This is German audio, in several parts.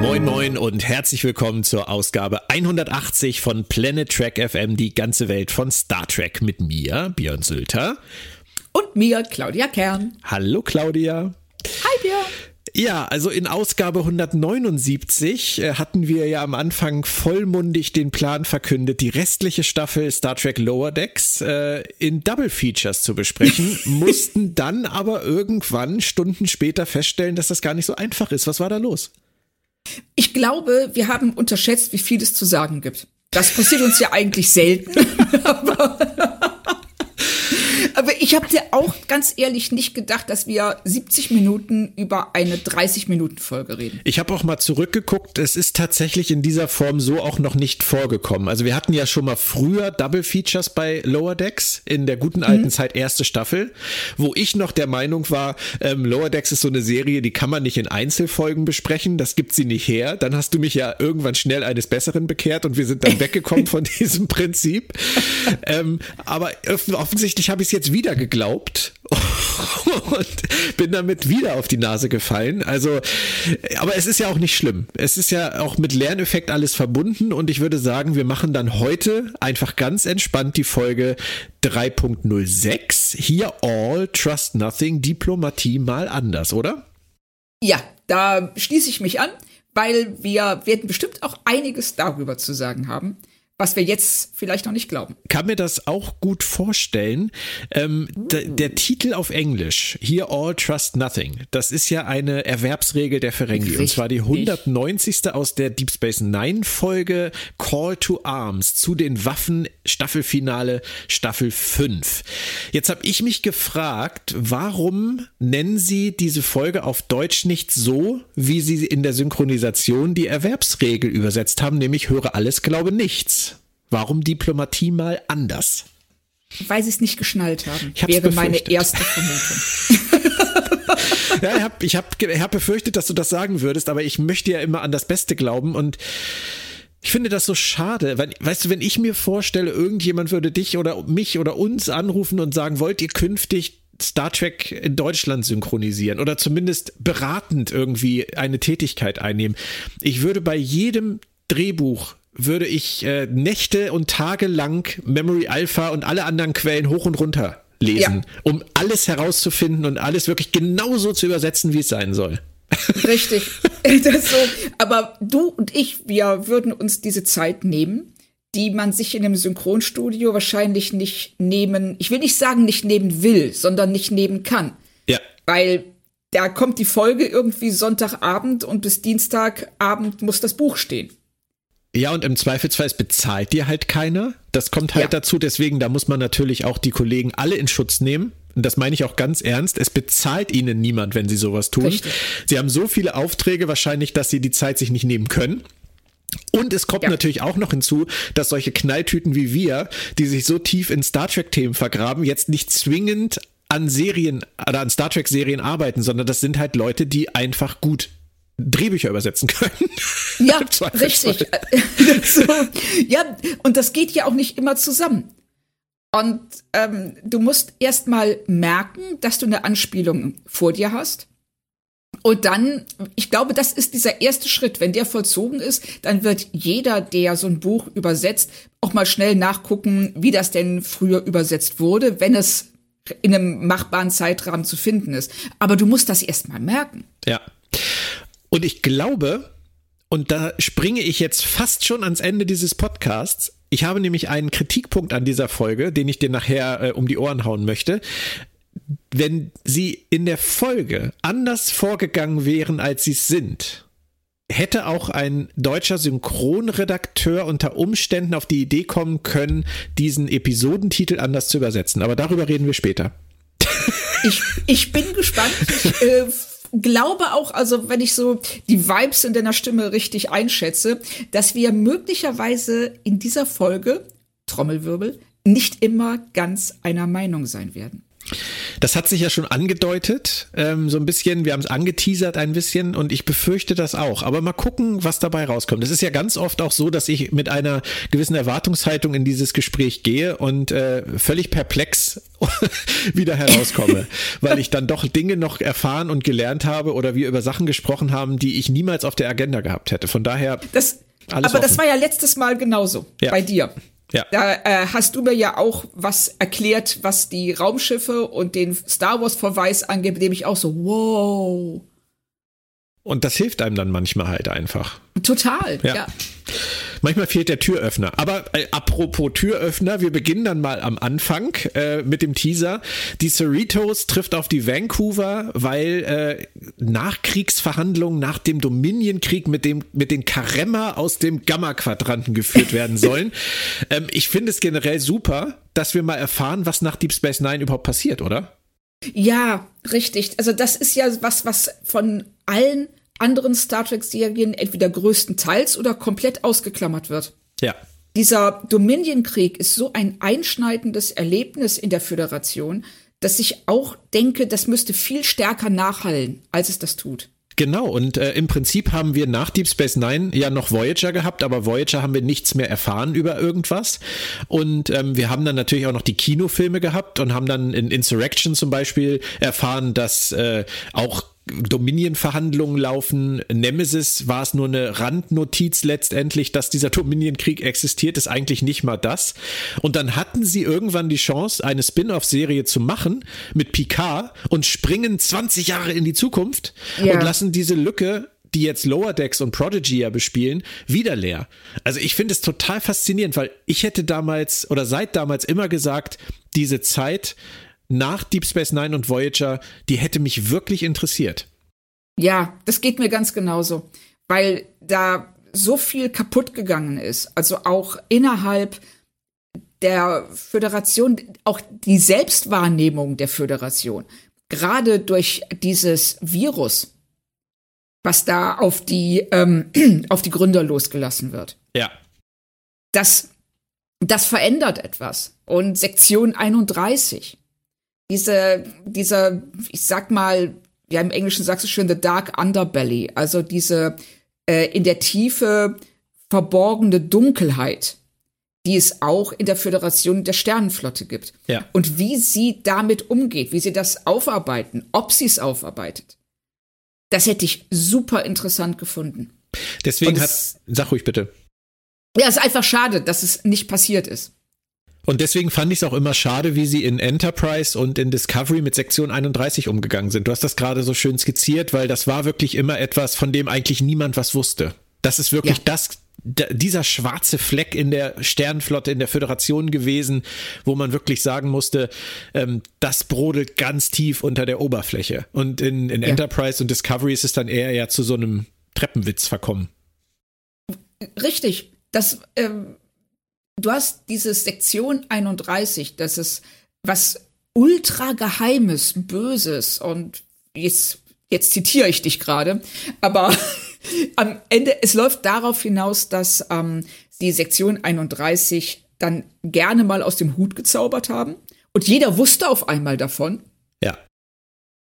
Moin Moin und herzlich willkommen zur Ausgabe 180 von Planet Trek FM, die ganze Welt von Star Trek mit mir, Björn Sülter. Und mir, Claudia Kern. Hallo Claudia. Hi Björn. Ja, also in Ausgabe 179 äh, hatten wir ja am Anfang vollmundig den Plan verkündet, die restliche Staffel Star Trek Lower Decks äh, in Double Features zu besprechen, mussten dann aber irgendwann Stunden später feststellen, dass das gar nicht so einfach ist. Was war da los? Ich glaube, wir haben unterschätzt, wie viel es zu sagen gibt. Das passiert uns ja eigentlich selten. aber aber ich habe dir auch ganz ehrlich nicht gedacht, dass wir 70 Minuten über eine 30-Minuten-Folge reden. Ich habe auch mal zurückgeguckt. Es ist tatsächlich in dieser Form so auch noch nicht vorgekommen. Also wir hatten ja schon mal früher Double Features bei Lower Decks in der guten alten mhm. Zeit erste Staffel, wo ich noch der Meinung war, ähm, Lower Decks ist so eine Serie, die kann man nicht in Einzelfolgen besprechen. Das gibt sie nicht her. Dann hast du mich ja irgendwann schnell eines Besseren bekehrt und wir sind dann weggekommen von diesem Prinzip. ähm, aber offensichtlich habe ich es jetzt wieder geglaubt und bin damit wieder auf die Nase gefallen. Also, aber es ist ja auch nicht schlimm. Es ist ja auch mit Lerneffekt alles verbunden und ich würde sagen, wir machen dann heute einfach ganz entspannt die Folge 3.06. Hier All, Trust Nothing, Diplomatie mal anders, oder? Ja, da schließe ich mich an, weil wir werden bestimmt auch einiges darüber zu sagen haben was wir jetzt vielleicht noch nicht glauben. Kann mir das auch gut vorstellen. Ähm, der Titel auf Englisch, Here All Trust Nothing, das ist ja eine Erwerbsregel der Ferengi. Richtig. Und zwar die 190. aus der Deep Space Nine Folge Call to Arms zu den Waffen Staffelfinale Staffel 5. Jetzt habe ich mich gefragt, warum nennen Sie diese Folge auf Deutsch nicht so, wie Sie in der Synchronisation die Erwerbsregel übersetzt haben, nämlich höre alles, glaube nichts. Warum Diplomatie mal anders? Weil sie es nicht geschnallt haben. Ich wäre befürchtet. meine erste Vermutung. ja, ich habe ich hab, ich hab befürchtet, dass du das sagen würdest, aber ich möchte ja immer an das Beste glauben und ich finde das so schade, weil, weißt du, wenn ich mir vorstelle, irgendjemand würde dich oder mich oder uns anrufen und sagen, wollt ihr künftig Star Trek in Deutschland synchronisieren oder zumindest beratend irgendwie eine Tätigkeit einnehmen. Ich würde bei jedem Drehbuch würde ich äh, Nächte und Tage lang Memory Alpha und alle anderen Quellen hoch und runter lesen, ja. um alles herauszufinden und alles wirklich genauso zu übersetzen, wie es sein soll. Richtig. So. Aber du und ich, wir würden uns diese Zeit nehmen, die man sich in einem Synchronstudio wahrscheinlich nicht nehmen, ich will nicht sagen, nicht nehmen will, sondern nicht nehmen kann. Ja. Weil da kommt die Folge irgendwie Sonntagabend und bis Dienstagabend muss das Buch stehen. Ja, und im Zweifelsfall bezahlt dir halt keiner. Das kommt halt ja. dazu. Deswegen, da muss man natürlich auch die Kollegen alle in Schutz nehmen. Und das meine ich auch ganz ernst. Es bezahlt ihnen niemand, wenn sie sowas tun. Richtig. Sie haben so viele Aufträge wahrscheinlich, dass sie die Zeit sich nicht nehmen können. Und es kommt ja. natürlich auch noch hinzu, dass solche Knalltüten wie wir, die sich so tief in Star Trek-Themen vergraben, jetzt nicht zwingend an Serien oder an Star Trek-Serien arbeiten, sondern das sind halt Leute, die einfach gut Drehbücher übersetzen können. Ja, richtig. so, ja, und das geht ja auch nicht immer zusammen. Und ähm, du musst erst mal merken, dass du eine Anspielung vor dir hast. Und dann, ich glaube, das ist dieser erste Schritt. Wenn der vollzogen ist, dann wird jeder, der so ein Buch übersetzt, auch mal schnell nachgucken, wie das denn früher übersetzt wurde, wenn es in einem machbaren Zeitrahmen zu finden ist. Aber du musst das erst mal merken. Ja. Und ich glaube, und da springe ich jetzt fast schon ans Ende dieses Podcasts. Ich habe nämlich einen Kritikpunkt an dieser Folge, den ich dir nachher äh, um die Ohren hauen möchte. Wenn sie in der Folge anders vorgegangen wären, als sie es sind, hätte auch ein deutscher Synchronredakteur unter Umständen auf die Idee kommen können, diesen Episodentitel anders zu übersetzen. Aber darüber reden wir später. Ich, ich bin gespannt. Ich, äh, glaube auch, also wenn ich so die Vibes in deiner Stimme richtig einschätze, dass wir möglicherweise in dieser Folge, Trommelwirbel, nicht immer ganz einer Meinung sein werden. Das hat sich ja schon angedeutet, ähm, so ein bisschen, wir haben es angeteasert ein bisschen und ich befürchte das auch. Aber mal gucken, was dabei rauskommt. Es ist ja ganz oft auch so, dass ich mit einer gewissen Erwartungshaltung in dieses Gespräch gehe und äh, völlig perplex wieder herauskomme, weil ich dann doch Dinge noch erfahren und gelernt habe oder wir über Sachen gesprochen haben, die ich niemals auf der Agenda gehabt hätte. Von daher. Das, aber offen. das war ja letztes Mal genauso ja. bei dir. Ja. Da äh, hast du mir ja auch was erklärt, was die Raumschiffe und den Star Wars Verweis angeht, mit dem ich auch so, wow. Und das hilft einem dann manchmal halt einfach. Total, ja. ja. Manchmal fehlt der Türöffner. Aber äh, apropos Türöffner, wir beginnen dann mal am Anfang äh, mit dem Teaser. Die Cerritos trifft auf die Vancouver, weil äh, Nachkriegsverhandlungen nach dem Dominion-Krieg mit, dem, mit den Karemma aus dem Gamma-Quadranten geführt werden sollen. ähm, ich finde es generell super, dass wir mal erfahren, was nach Deep Space Nine überhaupt passiert, oder? Ja, richtig. Also das ist ja was, was von allen anderen Star Trek-Serien entweder größtenteils oder komplett ausgeklammert wird. Ja. Dieser Dominion-Krieg ist so ein einschneidendes Erlebnis in der Föderation, dass ich auch denke, das müsste viel stärker nachhallen, als es das tut. Genau, und äh, im Prinzip haben wir nach Deep Space Nine ja noch Voyager gehabt, aber Voyager haben wir nichts mehr erfahren über irgendwas. Und ähm, wir haben dann natürlich auch noch die Kinofilme gehabt und haben dann in Insurrection zum Beispiel erfahren, dass äh, auch Dominion-Verhandlungen laufen. Nemesis war es nur eine Randnotiz letztendlich, dass dieser Dominion-Krieg existiert, ist eigentlich nicht mal das. Und dann hatten sie irgendwann die Chance, eine Spin-off-Serie zu machen mit Picard und springen 20 Jahre in die Zukunft ja. und lassen diese Lücke die jetzt Lower Decks und Prodigy ja bespielen, wieder leer. Also ich finde es total faszinierend, weil ich hätte damals oder seit damals immer gesagt, diese Zeit nach Deep Space Nine und Voyager, die hätte mich wirklich interessiert. Ja, das geht mir ganz genauso, weil da so viel kaputt gegangen ist. Also auch innerhalb der Föderation, auch die Selbstwahrnehmung der Föderation, gerade durch dieses Virus, was da auf die, ähm, auf die Gründer losgelassen wird. Ja. Das, das verändert etwas. Und Sektion 31 diese, dieser, ich sag mal, ja, im Englischen sagst du schön, the dark underbelly, also diese äh, in der Tiefe verborgene Dunkelheit, die es auch in der Föderation der Sternenflotte gibt. Ja. Und wie sie damit umgeht, wie sie das aufarbeiten, ob sie es aufarbeitet. Das hätte ich super interessant gefunden. Deswegen hat, sag ruhig bitte. Ja, es ist einfach schade, dass es nicht passiert ist. Und deswegen fand ich es auch immer schade, wie sie in Enterprise und in Discovery mit Sektion 31 umgegangen sind. Du hast das gerade so schön skizziert, weil das war wirklich immer etwas, von dem eigentlich niemand was wusste. Das ist wirklich ja. das, dieser schwarze Fleck in der Sternenflotte, in der Föderation gewesen, wo man wirklich sagen musste, ähm, das brodelt ganz tief unter der Oberfläche. Und in, in ja. Enterprise und Discovery ist es dann eher ja zu so einem Treppenwitz verkommen. Richtig. Das ähm, du hast diese Sektion 31, das ist was ultra geheimes, böses und jetzt, jetzt zitiere ich dich gerade, aber am Ende, es läuft darauf hinaus, dass ähm, die Sektion 31 dann gerne mal aus dem Hut gezaubert haben und jeder wusste auf einmal davon.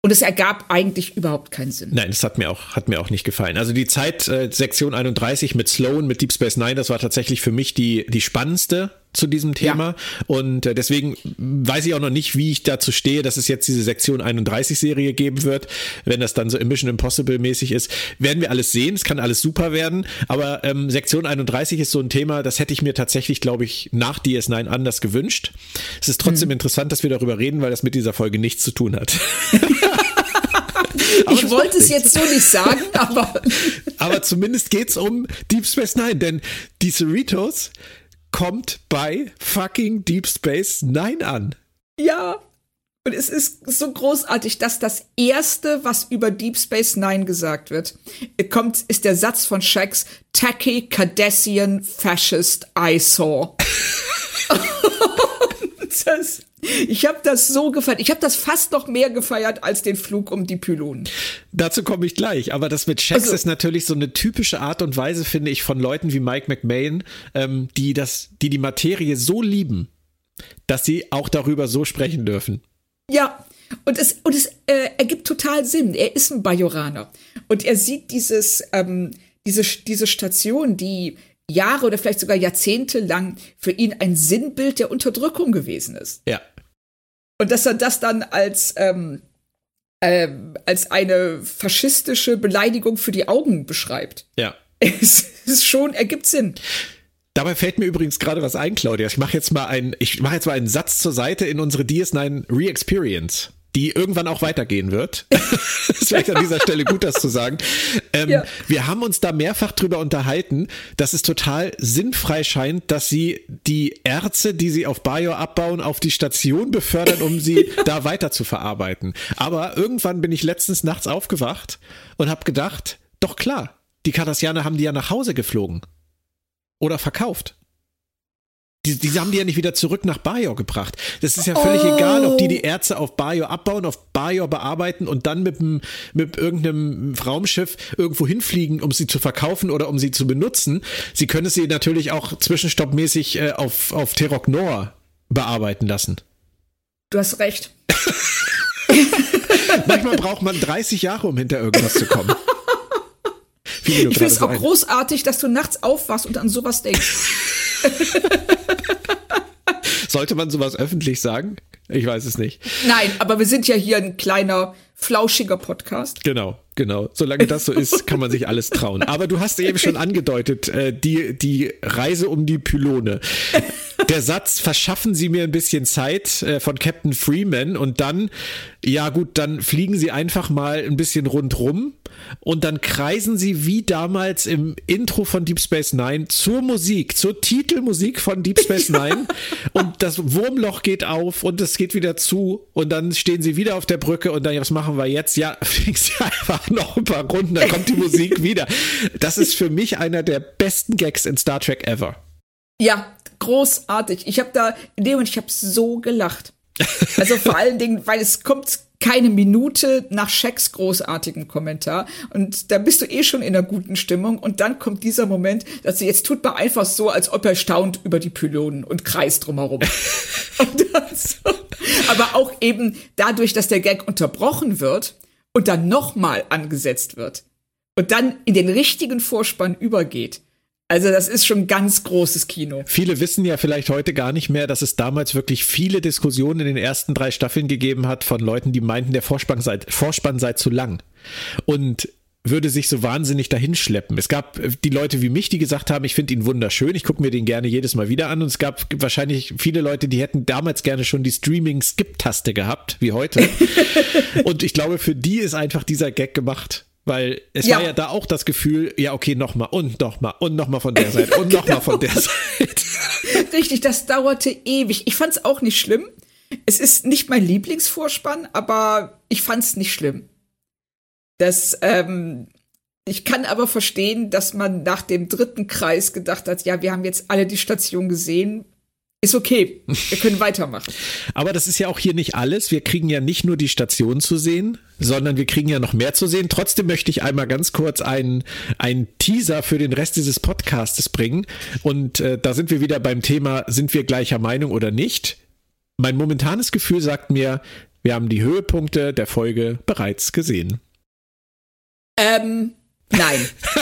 Und es ergab eigentlich überhaupt keinen Sinn. Nein, das hat mir auch, hat mir auch nicht gefallen. Also die Zeit, äh, Sektion 31 mit Sloan, mit Deep Space Nine, das war tatsächlich für mich die, die spannendste zu diesem Thema. Ja. Und äh, deswegen weiß ich auch noch nicht, wie ich dazu stehe, dass es jetzt diese Sektion 31 Serie geben wird. Wenn das dann so im Mission Impossible mäßig ist, werden wir alles sehen. Es kann alles super werden. Aber ähm, Sektion 31 ist so ein Thema, das hätte ich mir tatsächlich, glaube ich, nach DS9 anders gewünscht. Es ist trotzdem hm. interessant, dass wir darüber reden, weil das mit dieser Folge nichts zu tun hat. ich wollte es jetzt so nicht sagen, aber. aber zumindest geht es um Deep Space Nine, denn die Cerritos kommt bei fucking Deep Space Nine an. Ja. Und es ist so großartig, dass das erste, was über Deep Space Nine gesagt wird, kommt, ist der Satz von Shax, Tacky Cardassian Fascist I saw. das, ich habe das so gefeiert. Ich habe das fast noch mehr gefeiert als den Flug um die Pylonen. Dazu komme ich gleich. Aber das mit Checks also, ist natürlich so eine typische Art und Weise, finde ich, von Leuten wie Mike McMahon, ähm, die das, die die Materie so lieben, dass sie auch darüber so sprechen dürfen. Ja, und es, und es äh, ergibt total Sinn. Er ist ein Bajoraner. Und er sieht dieses, ähm, diese, diese Station, die Jahre oder vielleicht sogar Jahrzehnte lang für ihn ein Sinnbild der Unterdrückung gewesen ist. Ja. Und dass er das dann als, ähm, äh, als eine faschistische Beleidigung für die Augen beschreibt. Ja. Es ist schon, ergibt Sinn. Dabei fällt mir übrigens gerade was ein, Claudia. Ich mache jetzt mal einen, ich mache jetzt mal einen Satz zur Seite in unsere DS9 Re-Experience die irgendwann auch weitergehen wird. ist vielleicht an dieser Stelle gut, das zu sagen. Ähm, ja. Wir haben uns da mehrfach drüber unterhalten, dass es total sinnfrei scheint, dass sie die Erze, die sie auf Bayo abbauen, auf die Station befördern, um sie da weiter zu verarbeiten. Aber irgendwann bin ich letztens nachts aufgewacht und habe gedacht, doch klar, die Cardassianer haben die ja nach Hause geflogen. Oder verkauft. Die, die haben die ja nicht wieder zurück nach Bajor gebracht. Das ist ja völlig oh. egal, ob die die Erze auf Bajor abbauen, auf Bajor bearbeiten und dann mit, dem, mit irgendeinem Raumschiff irgendwo hinfliegen, um sie zu verkaufen oder um sie zu benutzen. Sie können sie natürlich auch zwischenstoppmäßig äh, auf, auf Terok Nor bearbeiten lassen. Du hast recht. Manchmal braucht man 30 Jahre, um hinter irgendwas zu kommen. Ich finde es auch großartig, dass du nachts aufwachst und an sowas denkst. Sollte man sowas öffentlich sagen? Ich weiß es nicht. Nein, aber wir sind ja hier ein kleiner, flauschiger Podcast. Genau, genau. Solange das so ist, kann man sich alles trauen. Aber du hast eben schon angedeutet, äh, die, die Reise um die Pylone. Der Satz, verschaffen Sie mir ein bisschen Zeit äh, von Captain Freeman und dann, ja gut, dann fliegen Sie einfach mal ein bisschen rundrum und dann kreisen sie wie damals im Intro von Deep Space Nine zur Musik, zur Titelmusik von Deep Space Nine und das Wurmloch geht auf und es geht wieder zu und dann stehen sie wieder auf der Brücke und dann, was machen wir jetzt? Ja, fliegen sie einfach noch ein paar Runden, dann kommt die Musik wieder. Das ist für mich einer der besten Gags in Star Trek ever. Ja, großartig. Ich habe da, in dem Moment, ich habe so gelacht. Also vor allen Dingen, weil es kommt keine Minute nach Shacks großartigem Kommentar. Und da bist du eh schon in einer guten Stimmung. Und dann kommt dieser Moment, dass sie jetzt tut man einfach so, als ob er staunt über die Pylonen und kreist drumherum. so. Aber auch eben dadurch, dass der Gag unterbrochen wird und dann nochmal angesetzt wird und dann in den richtigen Vorspann übergeht also das ist schon ganz großes Kino. Viele wissen ja vielleicht heute gar nicht mehr, dass es damals wirklich viele Diskussionen in den ersten drei Staffeln gegeben hat von Leuten, die meinten, der Vorspann sei, Vorspann sei zu lang. Und würde sich so wahnsinnig dahinschleppen. Es gab äh, die Leute wie mich, die gesagt haben, ich finde ihn wunderschön, ich gucke mir den gerne jedes Mal wieder an. Und es gab wahrscheinlich viele Leute, die hätten damals gerne schon die Streaming-Skip-Taste gehabt, wie heute. und ich glaube, für die ist einfach dieser Gag gemacht. Weil es ja. war ja da auch das Gefühl, ja, okay, nochmal und nochmal und nochmal von der Seite und nochmal genau. von der Seite. Richtig, das dauerte ewig. Ich fand es auch nicht schlimm. Es ist nicht mein Lieblingsvorspann, aber ich fand es nicht schlimm. Das, ähm, ich kann aber verstehen, dass man nach dem dritten Kreis gedacht hat, ja, wir haben jetzt alle die Station gesehen, ist okay. Wir können weitermachen. Aber das ist ja auch hier nicht alles. Wir kriegen ja nicht nur die Station zu sehen, sondern wir kriegen ja noch mehr zu sehen. Trotzdem möchte ich einmal ganz kurz einen, einen Teaser für den Rest dieses Podcastes bringen. Und äh, da sind wir wieder beim Thema, sind wir gleicher Meinung oder nicht? Mein momentanes Gefühl sagt mir, wir haben die Höhepunkte der Folge bereits gesehen. Ähm, nein.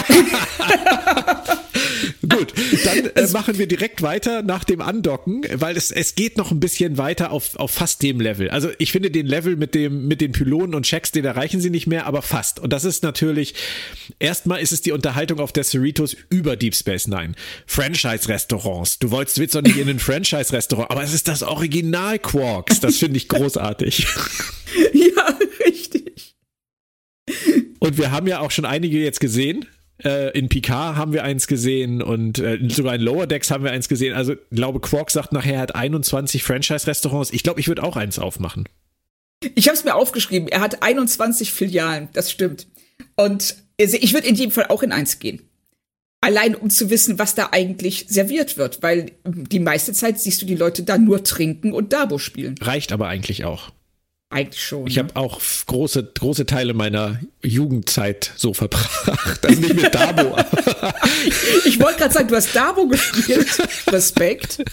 Gut, dann äh, machen wir direkt weiter nach dem Andocken, weil es, es geht noch ein bisschen weiter auf, auf fast dem Level. Also ich finde den Level mit dem, mit den Pylonen und Checks, den erreichen sie nicht mehr, aber fast. Und das ist natürlich, erstmal ist es die Unterhaltung auf der Cerritos über Deep Space Nine. Franchise-Restaurants. Du wolltest doch nicht in ein Franchise-Restaurant, aber es ist das Original Quarks. Das finde ich großartig. ja, richtig. Und wir haben ja auch schon einige jetzt gesehen. Äh, in Picard haben wir eins gesehen und äh, sogar in Lower Decks haben wir eins gesehen. Also, ich glaube, Quark sagt nachher, er hat 21 Franchise-Restaurants. Ich glaube, ich würde auch eins aufmachen. Ich habe es mir aufgeschrieben. Er hat 21 Filialen. Das stimmt. Und ich würde in jedem Fall auch in eins gehen. Allein um zu wissen, was da eigentlich serviert wird, weil die meiste Zeit siehst du die Leute da nur trinken und Dabo spielen. Reicht aber eigentlich auch. Eigentlich schon. Ich ne? habe auch große, große Teile meiner Jugendzeit so verbracht. Also nicht mit Dabo. ich, ich wollte gerade sagen, du hast Dabo gespielt. Respekt.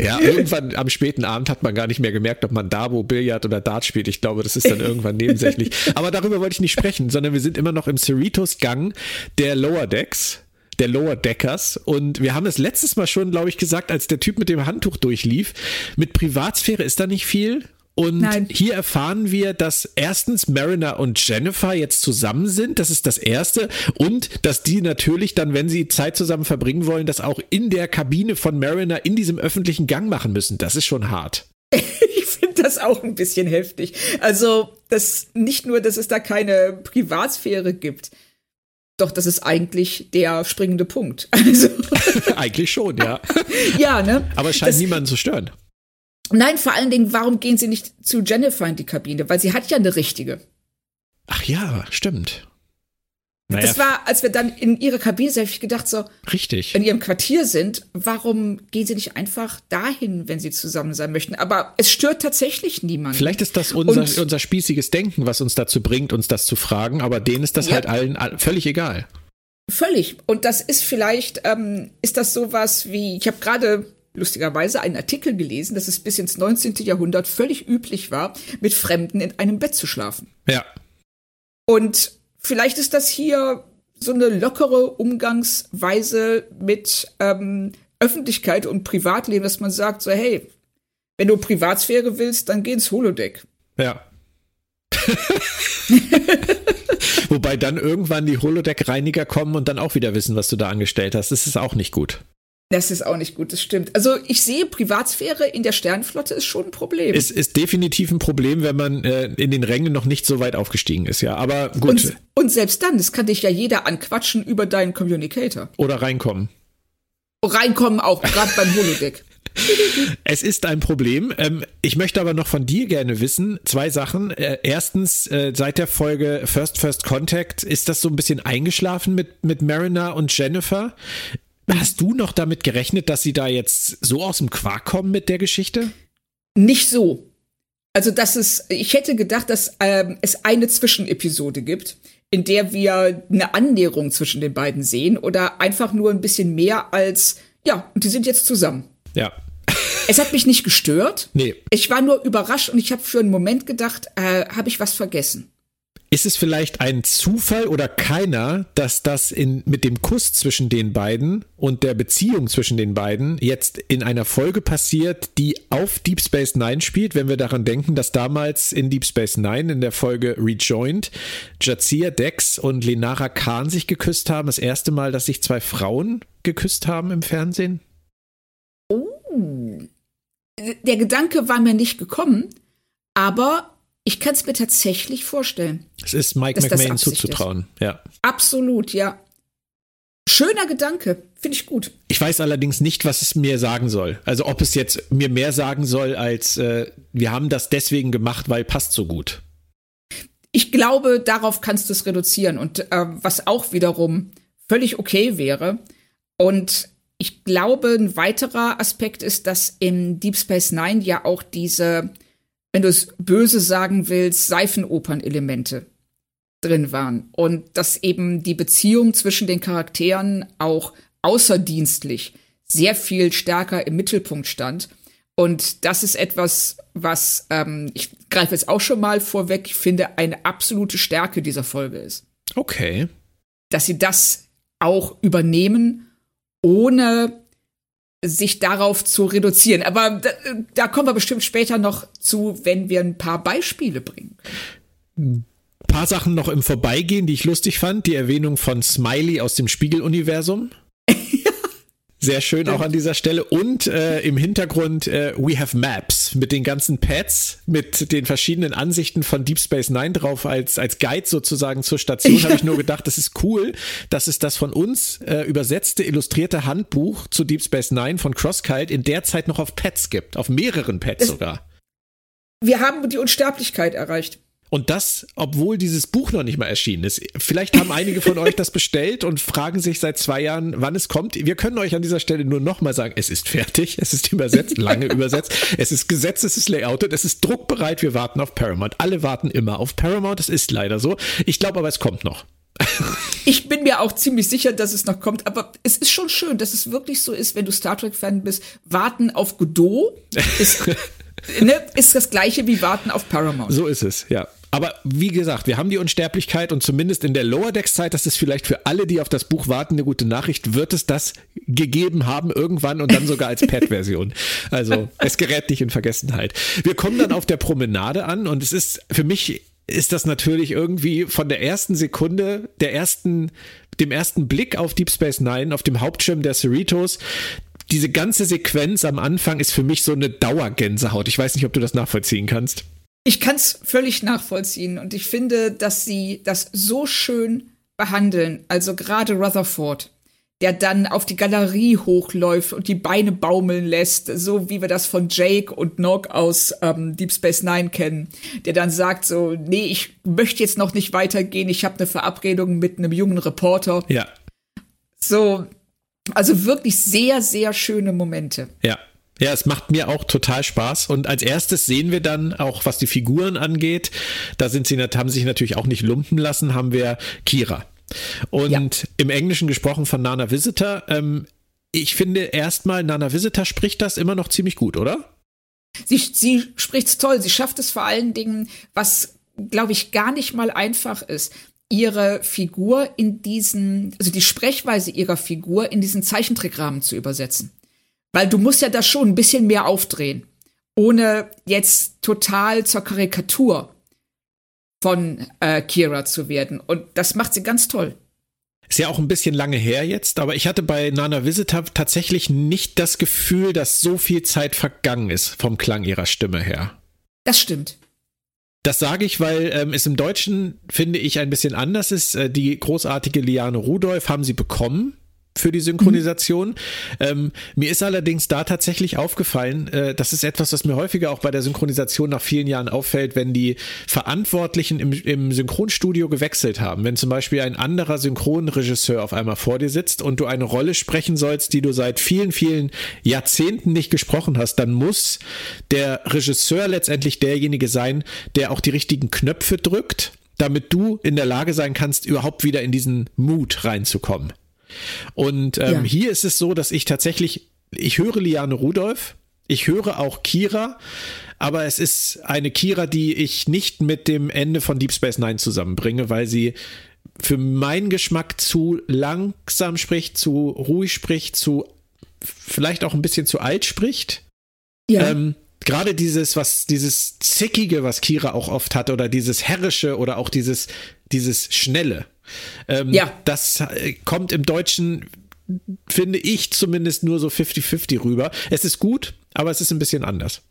Ja, irgendwann am späten Abend hat man gar nicht mehr gemerkt, ob man Dabo, Billard oder Dart spielt. Ich glaube, das ist dann irgendwann nebensächlich. Aber darüber wollte ich nicht sprechen, sondern wir sind immer noch im Cerritos-Gang der Lower Decks der Lower Deckers. Und wir haben es letztes Mal schon, glaube ich, gesagt, als der Typ mit dem Handtuch durchlief. Mit Privatsphäre ist da nicht viel. Und Nein. hier erfahren wir, dass erstens Mariner und Jennifer jetzt zusammen sind. Das ist das Erste. Und dass die natürlich dann, wenn sie Zeit zusammen verbringen wollen, das auch in der Kabine von Mariner in diesem öffentlichen Gang machen müssen. Das ist schon hart. ich finde das auch ein bisschen heftig. Also, das nicht nur, dass es da keine Privatsphäre gibt. Doch, das ist eigentlich der springende Punkt. Also. eigentlich schon, ja. ja, ne? Aber es scheint das, niemanden zu stören. Nein, vor allen Dingen, warum gehen sie nicht zu Jennifer in die Kabine? Weil sie hat ja eine richtige. Ach ja, stimmt. Naja. Das war, als wir dann in ihrer Kabine sind, habe ich gedacht, so. Richtig. In ihrem Quartier sind, warum gehen sie nicht einfach dahin, wenn sie zusammen sein möchten? Aber es stört tatsächlich niemanden. Vielleicht ist das unser, unser spießiges Denken, was uns dazu bringt, uns das zu fragen, aber denen ist das ja. halt allen völlig egal. Völlig. Und das ist vielleicht, ähm, ist das sowas wie, ich habe gerade lustigerweise einen Artikel gelesen, dass es bis ins 19. Jahrhundert völlig üblich war, mit Fremden in einem Bett zu schlafen. Ja. Und vielleicht ist das hier so eine lockere Umgangsweise mit ähm, Öffentlichkeit und Privatleben, dass man sagt so, hey, wenn du Privatsphäre willst, dann geh ins Holodeck. Ja. Wobei dann irgendwann die Holodeck-Reiniger kommen und dann auch wieder wissen, was du da angestellt hast. Das ist auch nicht gut. Das ist auch nicht gut, das stimmt. Also ich sehe, Privatsphäre in der Sternenflotte ist schon ein Problem. Es ist definitiv ein Problem, wenn man äh, in den Rängen noch nicht so weit aufgestiegen ist, ja. Aber gut. Und, und selbst dann, das kann dich ja jeder anquatschen über deinen Communicator. Oder reinkommen. Reinkommen auch, gerade beim Holodeck. Es ist ein Problem. Ähm, ich möchte aber noch von dir gerne wissen, zwei Sachen. Äh, erstens, äh, seit der Folge First First Contact ist das so ein bisschen eingeschlafen mit, mit Mariner und Jennifer. Hast du noch damit gerechnet, dass sie da jetzt so aus dem Quark kommen mit der Geschichte? Nicht so. Also, dass es, ich hätte gedacht, dass ähm, es eine Zwischenepisode gibt, in der wir eine Annäherung zwischen den beiden sehen oder einfach nur ein bisschen mehr als, ja, die sind jetzt zusammen. Ja. Es hat mich nicht gestört. Nee. Ich war nur überrascht und ich habe für einen Moment gedacht, äh, habe ich was vergessen? Ist es vielleicht ein Zufall oder keiner, dass das in, mit dem Kuss zwischen den beiden und der Beziehung zwischen den beiden jetzt in einer Folge passiert, die auf Deep Space Nine spielt, wenn wir daran denken, dass damals in Deep Space Nine in der Folge Rejoined Jazia Dex und Lenara Khan sich geküsst haben, das erste Mal, dass sich zwei Frauen geküsst haben im Fernsehen? Oh. Der Gedanke war mir nicht gekommen, aber ich kann es mir tatsächlich vorstellen. Es ist Mike McMahon zuzutrauen, ist. ja. Absolut, ja. Schöner Gedanke, finde ich gut. Ich weiß allerdings nicht, was es mir sagen soll. Also ob es jetzt mir mehr sagen soll, als äh, wir haben das deswegen gemacht, weil passt so gut. Ich glaube, darauf kannst du es reduzieren und äh, was auch wiederum völlig okay wäre. Und ich glaube, ein weiterer Aspekt ist, dass im Deep Space Nine ja auch diese wenn du es böse sagen willst, Seifenopern-Elemente drin waren. Und dass eben die Beziehung zwischen den Charakteren auch außerdienstlich sehr viel stärker im Mittelpunkt stand. Und das ist etwas, was ähm, ich greife jetzt auch schon mal vorweg, ich finde eine absolute Stärke dieser Folge ist. Okay. Dass sie das auch übernehmen, ohne sich darauf zu reduzieren. Aber da, da, kommen wir bestimmt später noch zu, wenn wir ein paar Beispiele bringen. Ein paar Sachen noch im Vorbeigehen, die ich lustig fand. Die Erwähnung von Smiley aus dem Spiegeluniversum. Sehr schön auch an dieser Stelle. Und äh, im Hintergrund äh, We Have Maps mit den ganzen Pads, mit den verschiedenen Ansichten von Deep Space Nine drauf als, als Guide sozusagen zur Station. Ja. Habe ich nur gedacht, das ist cool, dass es das von uns äh, übersetzte, illustrierte Handbuch zu Deep Space Nine von CrossKite in der Zeit noch auf Pads gibt. Auf mehreren Pads es, sogar. Wir haben die Unsterblichkeit erreicht. Und das, obwohl dieses Buch noch nicht mal erschienen ist. Vielleicht haben einige von euch das bestellt und fragen sich seit zwei Jahren, wann es kommt. Wir können euch an dieser Stelle nur nochmal sagen, es ist fertig, es ist übersetzt, lange übersetzt, es ist gesetzt, es ist layoutet, es ist druckbereit, wir warten auf Paramount. Alle warten immer auf Paramount, es ist leider so. Ich glaube aber, es kommt noch. Ich bin mir auch ziemlich sicher, dass es noch kommt, aber es ist schon schön, dass es wirklich so ist, wenn du Star Trek-Fan bist, warten auf Godot ist, ne, ist das gleiche wie warten auf Paramount. So ist es, ja. Aber wie gesagt, wir haben die Unsterblichkeit und zumindest in der Lower Decks Zeit, das ist vielleicht für alle, die auf das Buch warten, eine gute Nachricht, wird es das gegeben haben irgendwann und dann sogar als Pad-Version. Also es gerät nicht in Vergessenheit. Wir kommen dann auf der Promenade an und es ist für mich ist das natürlich irgendwie von der ersten Sekunde, der ersten, dem ersten Blick auf Deep Space Nine, auf dem Hauptschirm der Cerritos, diese ganze Sequenz am Anfang ist für mich so eine Dauergänsehaut. Ich weiß nicht, ob du das nachvollziehen kannst. Ich kann es völlig nachvollziehen und ich finde, dass sie das so schön behandeln. Also gerade Rutherford, der dann auf die Galerie hochläuft und die Beine baumeln lässt, so wie wir das von Jake und Nog aus ähm, Deep Space Nine kennen, der dann sagt so, nee, ich möchte jetzt noch nicht weitergehen, ich habe eine Verabredung mit einem jungen Reporter. Ja. So, also wirklich sehr, sehr schöne Momente. Ja, ja, es macht mir auch total Spaß. Und als erstes sehen wir dann auch, was die Figuren angeht, da sind sie, haben sich natürlich auch nicht lumpen lassen, haben wir Kira. Und ja. im Englischen gesprochen von Nana Visitor. Ähm, ich finde erstmal, Nana Visitor spricht das immer noch ziemlich gut, oder? Sie, sie spricht es toll. Sie schafft es vor allen Dingen, was, glaube ich, gar nicht mal einfach ist ihre Figur in diesen, also die Sprechweise ihrer Figur in diesen Zeichentrickrahmen zu übersetzen. Weil du musst ja das schon ein bisschen mehr aufdrehen, ohne jetzt total zur Karikatur von äh, Kira zu werden. Und das macht sie ganz toll. Ist ja auch ein bisschen lange her jetzt, aber ich hatte bei Nana Visitor tatsächlich nicht das Gefühl, dass so viel Zeit vergangen ist vom Klang ihrer Stimme her. Das stimmt. Das sage ich, weil ähm, es im Deutschen, finde ich, ein bisschen anders ist. Äh, die großartige Liane Rudolph haben sie bekommen für die Synchronisation. Mhm. Ähm, mir ist allerdings da tatsächlich aufgefallen, äh, das ist etwas, was mir häufiger auch bei der Synchronisation nach vielen Jahren auffällt, wenn die Verantwortlichen im, im Synchronstudio gewechselt haben. Wenn zum Beispiel ein anderer Synchronregisseur auf einmal vor dir sitzt und du eine Rolle sprechen sollst, die du seit vielen, vielen Jahrzehnten nicht gesprochen hast, dann muss der Regisseur letztendlich derjenige sein, der auch die richtigen Knöpfe drückt, damit du in der Lage sein kannst, überhaupt wieder in diesen Mut reinzukommen. Und ähm, ja. hier ist es so, dass ich tatsächlich, ich höre Liane Rudolph, ich höre auch Kira, aber es ist eine Kira, die ich nicht mit dem Ende von Deep Space Nine zusammenbringe, weil sie für meinen Geschmack zu langsam spricht, zu ruhig spricht, zu vielleicht auch ein bisschen zu alt spricht. Ja. Ähm, Gerade dieses, was, dieses Zickige, was Kira auch oft hat, oder dieses Herrische oder auch dieses, dieses Schnelle. Ähm, ja. Das äh, kommt im Deutschen, finde ich zumindest, nur so 50-50 rüber. Es ist gut, aber es ist ein bisschen anders.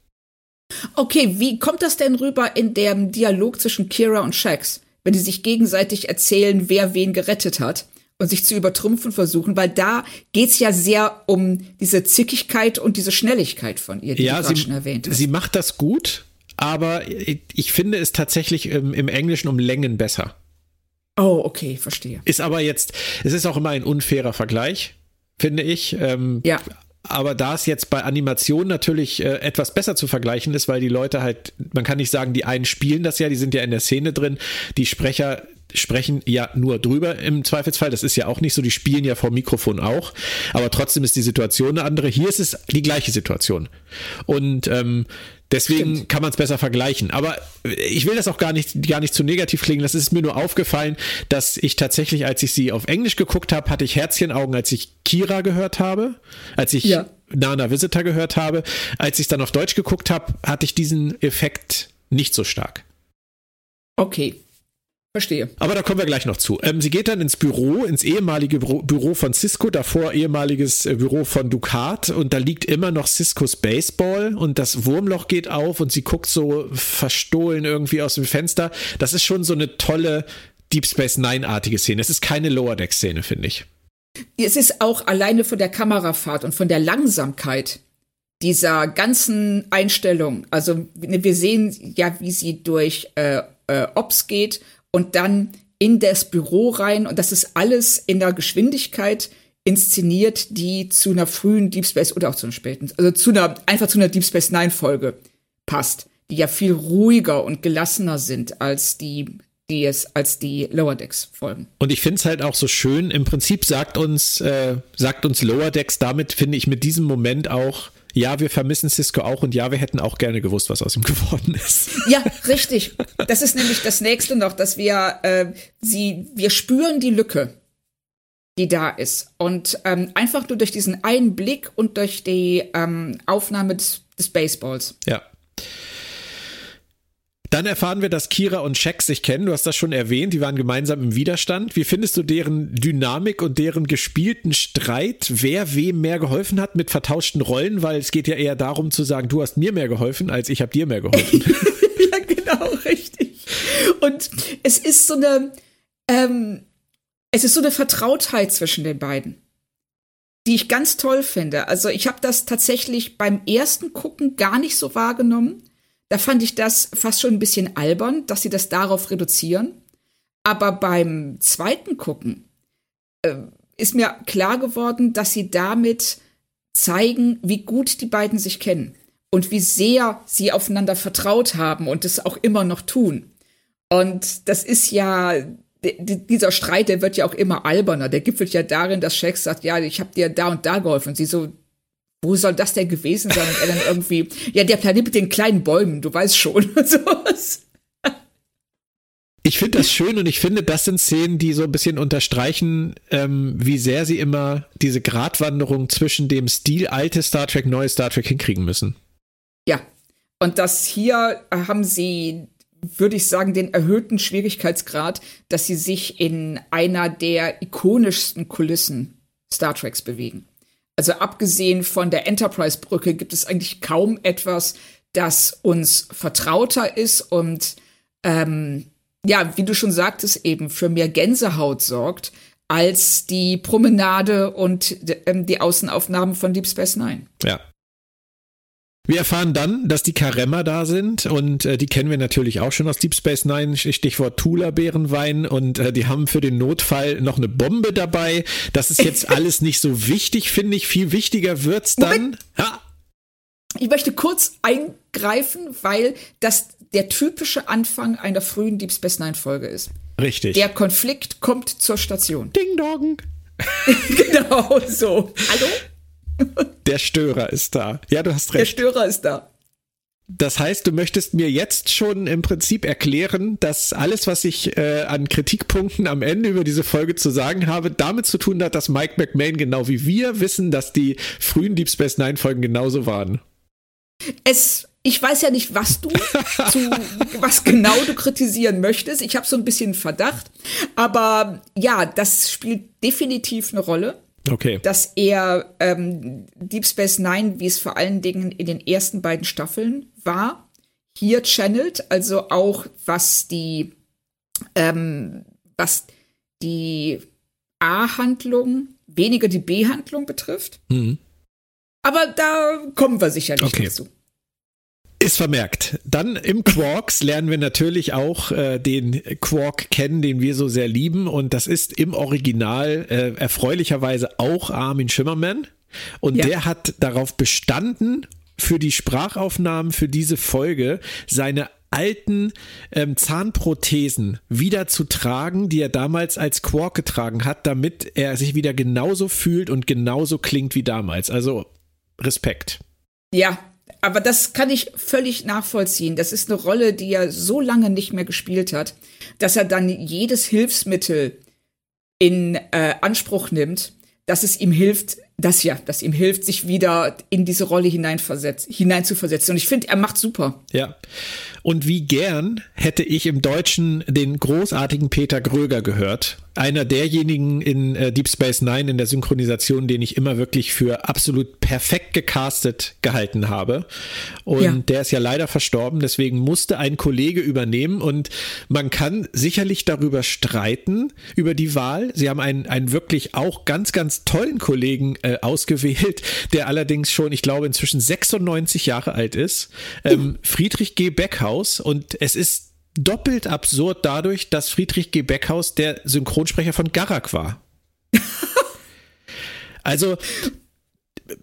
Okay, wie kommt das denn rüber in dem Dialog zwischen Kira und Shax, wenn die sich gegenseitig erzählen, wer wen gerettet hat und sich zu übertrumpfen versuchen? Weil da geht es ja sehr um diese Zickigkeit und diese Schnelligkeit von ihr, die ja, du gerade schon erwähnt hast. Sie macht das gut, aber ich finde es tatsächlich im, im Englischen um Längen besser. Oh, okay, verstehe. Ist aber jetzt, es ist auch immer ein unfairer Vergleich, finde ich. Ähm, ja. Aber da es jetzt bei Animation natürlich äh, etwas besser zu vergleichen ist, weil die Leute halt, man kann nicht sagen, die einen spielen das ja, die sind ja in der Szene drin, die Sprecher sprechen ja nur drüber im Zweifelsfall. Das ist ja auch nicht so, die spielen ja vor Mikrofon auch. Aber trotzdem ist die Situation eine andere. Hier ist es die gleiche Situation. Und ähm, Deswegen Stimmt. kann man es besser vergleichen. Aber ich will das auch gar nicht, gar nicht zu negativ klingen. Das ist mir nur aufgefallen, dass ich tatsächlich, als ich sie auf Englisch geguckt habe, hatte ich Herzchenaugen, als ich Kira gehört habe, als ich ja. Nana Visitor gehört habe. Als ich es dann auf Deutsch geguckt habe, hatte ich diesen Effekt nicht so stark. Okay. Verstehe. Aber da kommen wir gleich noch zu. Ähm, sie geht dann ins Büro, ins ehemalige Büro, Büro von Cisco, davor ehemaliges äh, Büro von Ducat und da liegt immer noch Ciscos Baseball und das Wurmloch geht auf und sie guckt so verstohlen irgendwie aus dem Fenster. Das ist schon so eine tolle Deep Space Nine-artige Szene. Es ist keine Lower Deck-Szene, finde ich. Es ist auch alleine von der Kamerafahrt und von der Langsamkeit dieser ganzen Einstellung. Also wir sehen ja, wie sie durch äh, äh, Ops geht und dann in das Büro rein. Und das ist alles in der Geschwindigkeit inszeniert, die zu einer frühen Deep Space oder auch zu einer späten, also zu einer, einfach zu einer Deep Space Nine Folge passt, die ja viel ruhiger und gelassener sind als die die es als die Lower Decks folgen. Und ich finde es halt auch so schön. Im Prinzip sagt uns, äh, sagt uns Lower Decks damit, finde ich, mit diesem Moment auch, ja, wir vermissen Cisco auch und ja, wir hätten auch gerne gewusst, was aus ihm geworden ist. Ja, richtig. Das ist nämlich das nächste noch, dass wir äh, sie, wir spüren die Lücke, die da ist. Und ähm, einfach nur durch diesen einen Blick und durch die ähm, Aufnahme des, des Baseballs. Ja. Dann erfahren wir, dass Kira und Shaq sich kennen. Du hast das schon erwähnt. Die waren gemeinsam im Widerstand. Wie findest du deren Dynamik und deren gespielten Streit, wer wem mehr geholfen hat mit vertauschten Rollen? Weil es geht ja eher darum zu sagen, du hast mir mehr geholfen, als ich habe dir mehr geholfen. ja, genau, richtig. Und es ist so eine, ähm, es ist so eine Vertrautheit zwischen den beiden die ich ganz toll finde. Also ich habe das tatsächlich beim ersten Gucken gar nicht so wahrgenommen. Da fand ich das fast schon ein bisschen albern, dass sie das darauf reduzieren. Aber beim zweiten Gucken äh, ist mir klar geworden, dass sie damit zeigen, wie gut die beiden sich kennen und wie sehr sie aufeinander vertraut haben und es auch immer noch tun. Und das ist ja, dieser Streit, der wird ja auch immer alberner. Der gipfelt ja darin, dass Shaq sagt, ja, ich habe dir da und da geholfen. Und sie so, wo soll das denn gewesen sein? Und er dann irgendwie, ja, der Planet mit den kleinen Bäumen, du weißt schon. Sowas. Ich finde das schön und ich finde, das sind Szenen, die so ein bisschen unterstreichen, ähm, wie sehr sie immer diese Gratwanderung zwischen dem Stil alte Star Trek, neue Star Trek hinkriegen müssen. Ja. Und das hier haben sie, würde ich sagen, den erhöhten Schwierigkeitsgrad, dass sie sich in einer der ikonischsten Kulissen Star Treks bewegen. Also abgesehen von der Enterprise-Brücke gibt es eigentlich kaum etwas, das uns vertrauter ist und ähm, ja, wie du schon sagtest, eben für mehr Gänsehaut sorgt als die Promenade und ähm, die Außenaufnahmen von Deep Space Nine. Ja, wir erfahren dann, dass die Karemmer da sind und äh, die kennen wir natürlich auch schon aus Deep Space Nine, Stichwort Tula-Bärenwein und äh, die haben für den Notfall noch eine Bombe dabei. Das ist jetzt alles nicht so wichtig, finde ich. Viel wichtiger wird's dann. Ja. Ich möchte kurz eingreifen, weil das der typische Anfang einer frühen Deep Space Nine Folge ist. Richtig. Der Konflikt kommt zur Station. Ding Dong. genau so. Hallo? Der Störer ist da. Ja, du hast recht. Der Störer ist da. Das heißt, du möchtest mir jetzt schon im Prinzip erklären, dass alles, was ich äh, an Kritikpunkten am Ende über diese Folge zu sagen habe, damit zu tun hat, dass Mike McMahon genau wie wir wissen, dass die frühen Deep Space Nine Folgen genauso waren. Es, ich weiß ja nicht, was du, zu, was genau du kritisieren möchtest. Ich habe so ein bisschen Verdacht, aber ja, das spielt definitiv eine Rolle. Okay. Dass er ähm, Deep Space Nine, wie es vor allen Dingen in den ersten beiden Staffeln war, hier channelt, also auch was die, ähm, was die A-Handlung, weniger die B-Handlung betrifft. Mhm. Aber da kommen wir sicherlich okay. dazu. Ist vermerkt. Dann im Quarks lernen wir natürlich auch äh, den Quark kennen, den wir so sehr lieben. Und das ist im Original äh, erfreulicherweise auch Armin Schimmerman. Und ja. der hat darauf bestanden, für die Sprachaufnahmen für diese Folge seine alten ähm, Zahnprothesen wieder zu tragen, die er damals als Quark getragen hat, damit er sich wieder genauso fühlt und genauso klingt wie damals. Also Respekt. Ja, aber das kann ich völlig nachvollziehen. Das ist eine Rolle, die er so lange nicht mehr gespielt hat, dass er dann jedes Hilfsmittel in äh, Anspruch nimmt, dass es ihm hilft, das ja, das ihm hilft, sich wieder in diese Rolle hineinzuversetzen. Und ich finde, er macht super. Ja. Und wie gern hätte ich im Deutschen den großartigen Peter Gröger gehört. Einer derjenigen in äh, Deep Space Nine in der Synchronisation, den ich immer wirklich für absolut perfekt gecastet gehalten habe. Und ja. der ist ja leider verstorben, deswegen musste ein Kollege übernehmen. Und man kann sicherlich darüber streiten, über die Wahl. Sie haben einen, einen wirklich auch ganz, ganz tollen Kollegen äh, ausgewählt, der allerdings schon, ich glaube, inzwischen 96 Jahre alt ist. Ähm, Friedrich G. Beckhaus. Und es ist doppelt absurd dadurch, dass Friedrich G. Beckhaus der Synchronsprecher von Garak war. also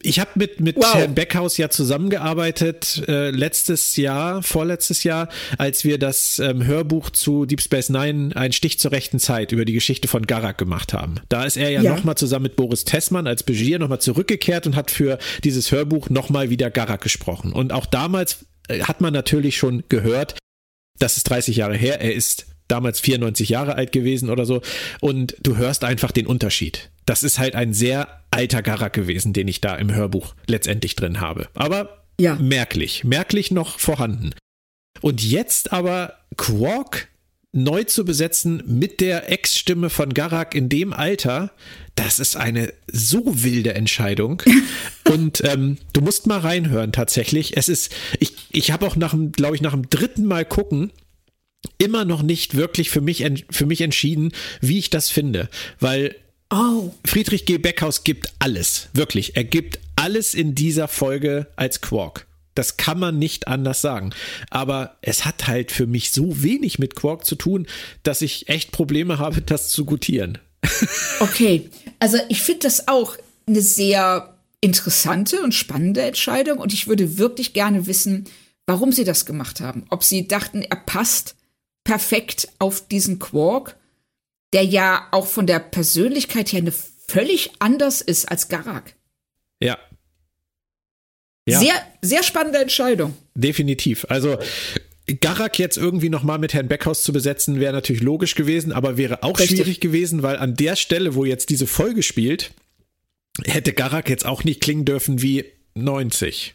ich habe mit, mit wow. Herrn Beckhaus ja zusammengearbeitet äh, letztes Jahr, vorletztes Jahr, als wir das ähm, Hörbuch zu Deep Space Nine, ein Stich zur rechten Zeit, über die Geschichte von Garak gemacht haben. Da ist er ja, ja. nochmal zusammen mit Boris Tessmann als Begier nochmal zurückgekehrt und hat für dieses Hörbuch nochmal wieder Garak gesprochen. Und auch damals äh, hat man natürlich schon gehört, das ist 30 Jahre her, er ist damals 94 Jahre alt gewesen oder so. Und du hörst einfach den Unterschied. Das ist halt ein sehr alter Garak gewesen, den ich da im Hörbuch letztendlich drin habe. Aber ja. merklich, merklich noch vorhanden. Und jetzt aber Quark neu zu besetzen mit der Ex-Stimme von Garak in dem Alter, das ist eine so wilde Entscheidung. Und ähm, du musst mal reinhören tatsächlich. Es ist, ich, ich habe auch nach dem, glaube ich, nach dem dritten Mal gucken, immer noch nicht wirklich für mich, für mich entschieden, wie ich das finde. Weil oh. Friedrich G. Beckhaus gibt alles. Wirklich. Er gibt alles in dieser Folge als Quark. Das kann man nicht anders sagen. Aber es hat halt für mich so wenig mit Quark zu tun, dass ich echt Probleme habe, das zu gutieren. Okay, also ich finde das auch eine sehr interessante und spannende Entscheidung und ich würde wirklich gerne wissen, warum sie das gemacht haben. Ob sie dachten, er passt perfekt auf diesen Quark, der ja auch von der Persönlichkeit her eine völlig anders ist als Garak. Ja. ja. Sehr, sehr spannende Entscheidung. Definitiv. Also Garak jetzt irgendwie nochmal mit Herrn Beckhaus zu besetzen, wäre natürlich logisch gewesen, aber wäre auch Richtig. schwierig gewesen, weil an der Stelle, wo jetzt diese Folge spielt, hätte Garak jetzt auch nicht klingen dürfen wie 90.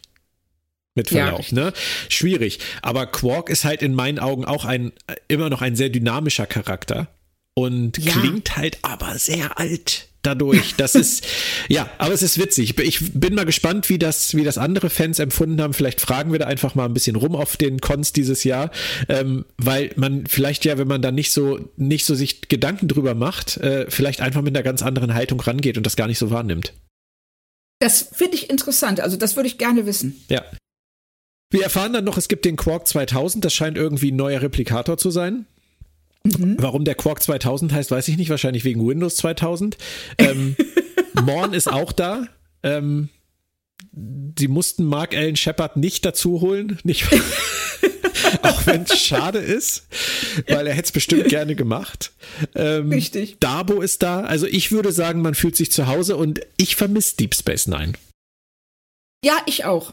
Mit Verlauf, ja, ne? Schwierig. Aber Quark ist halt in meinen Augen auch ein, immer noch ein sehr dynamischer Charakter und ja. klingt halt aber sehr alt dadurch. Das ist, ja, aber es ist witzig. Ich bin mal gespannt, wie das, wie das andere Fans empfunden haben. Vielleicht fragen wir da einfach mal ein bisschen rum auf den Cons dieses Jahr, ähm, weil man vielleicht ja, wenn man da nicht so, nicht so sich Gedanken drüber macht, äh, vielleicht einfach mit einer ganz anderen Haltung rangeht und das gar nicht so wahrnimmt. Das finde ich interessant. Also, das würde ich gerne wissen. Ja. Wir erfahren dann noch, es gibt den Quark 2000, das scheint irgendwie ein neuer Replikator zu sein. Mhm. Warum der Quark 2000 heißt, weiß ich nicht, wahrscheinlich wegen Windows 2000. Ähm, Morn ist auch da. Ähm, sie mussten Mark Allen Shepard nicht dazu holen, nicht, auch wenn es schade ist, weil er hätte es bestimmt gerne gemacht. Ähm, Richtig. Dabo ist da. Also ich würde sagen, man fühlt sich zu Hause und ich vermisse Deep Space Nine. Ja, ich auch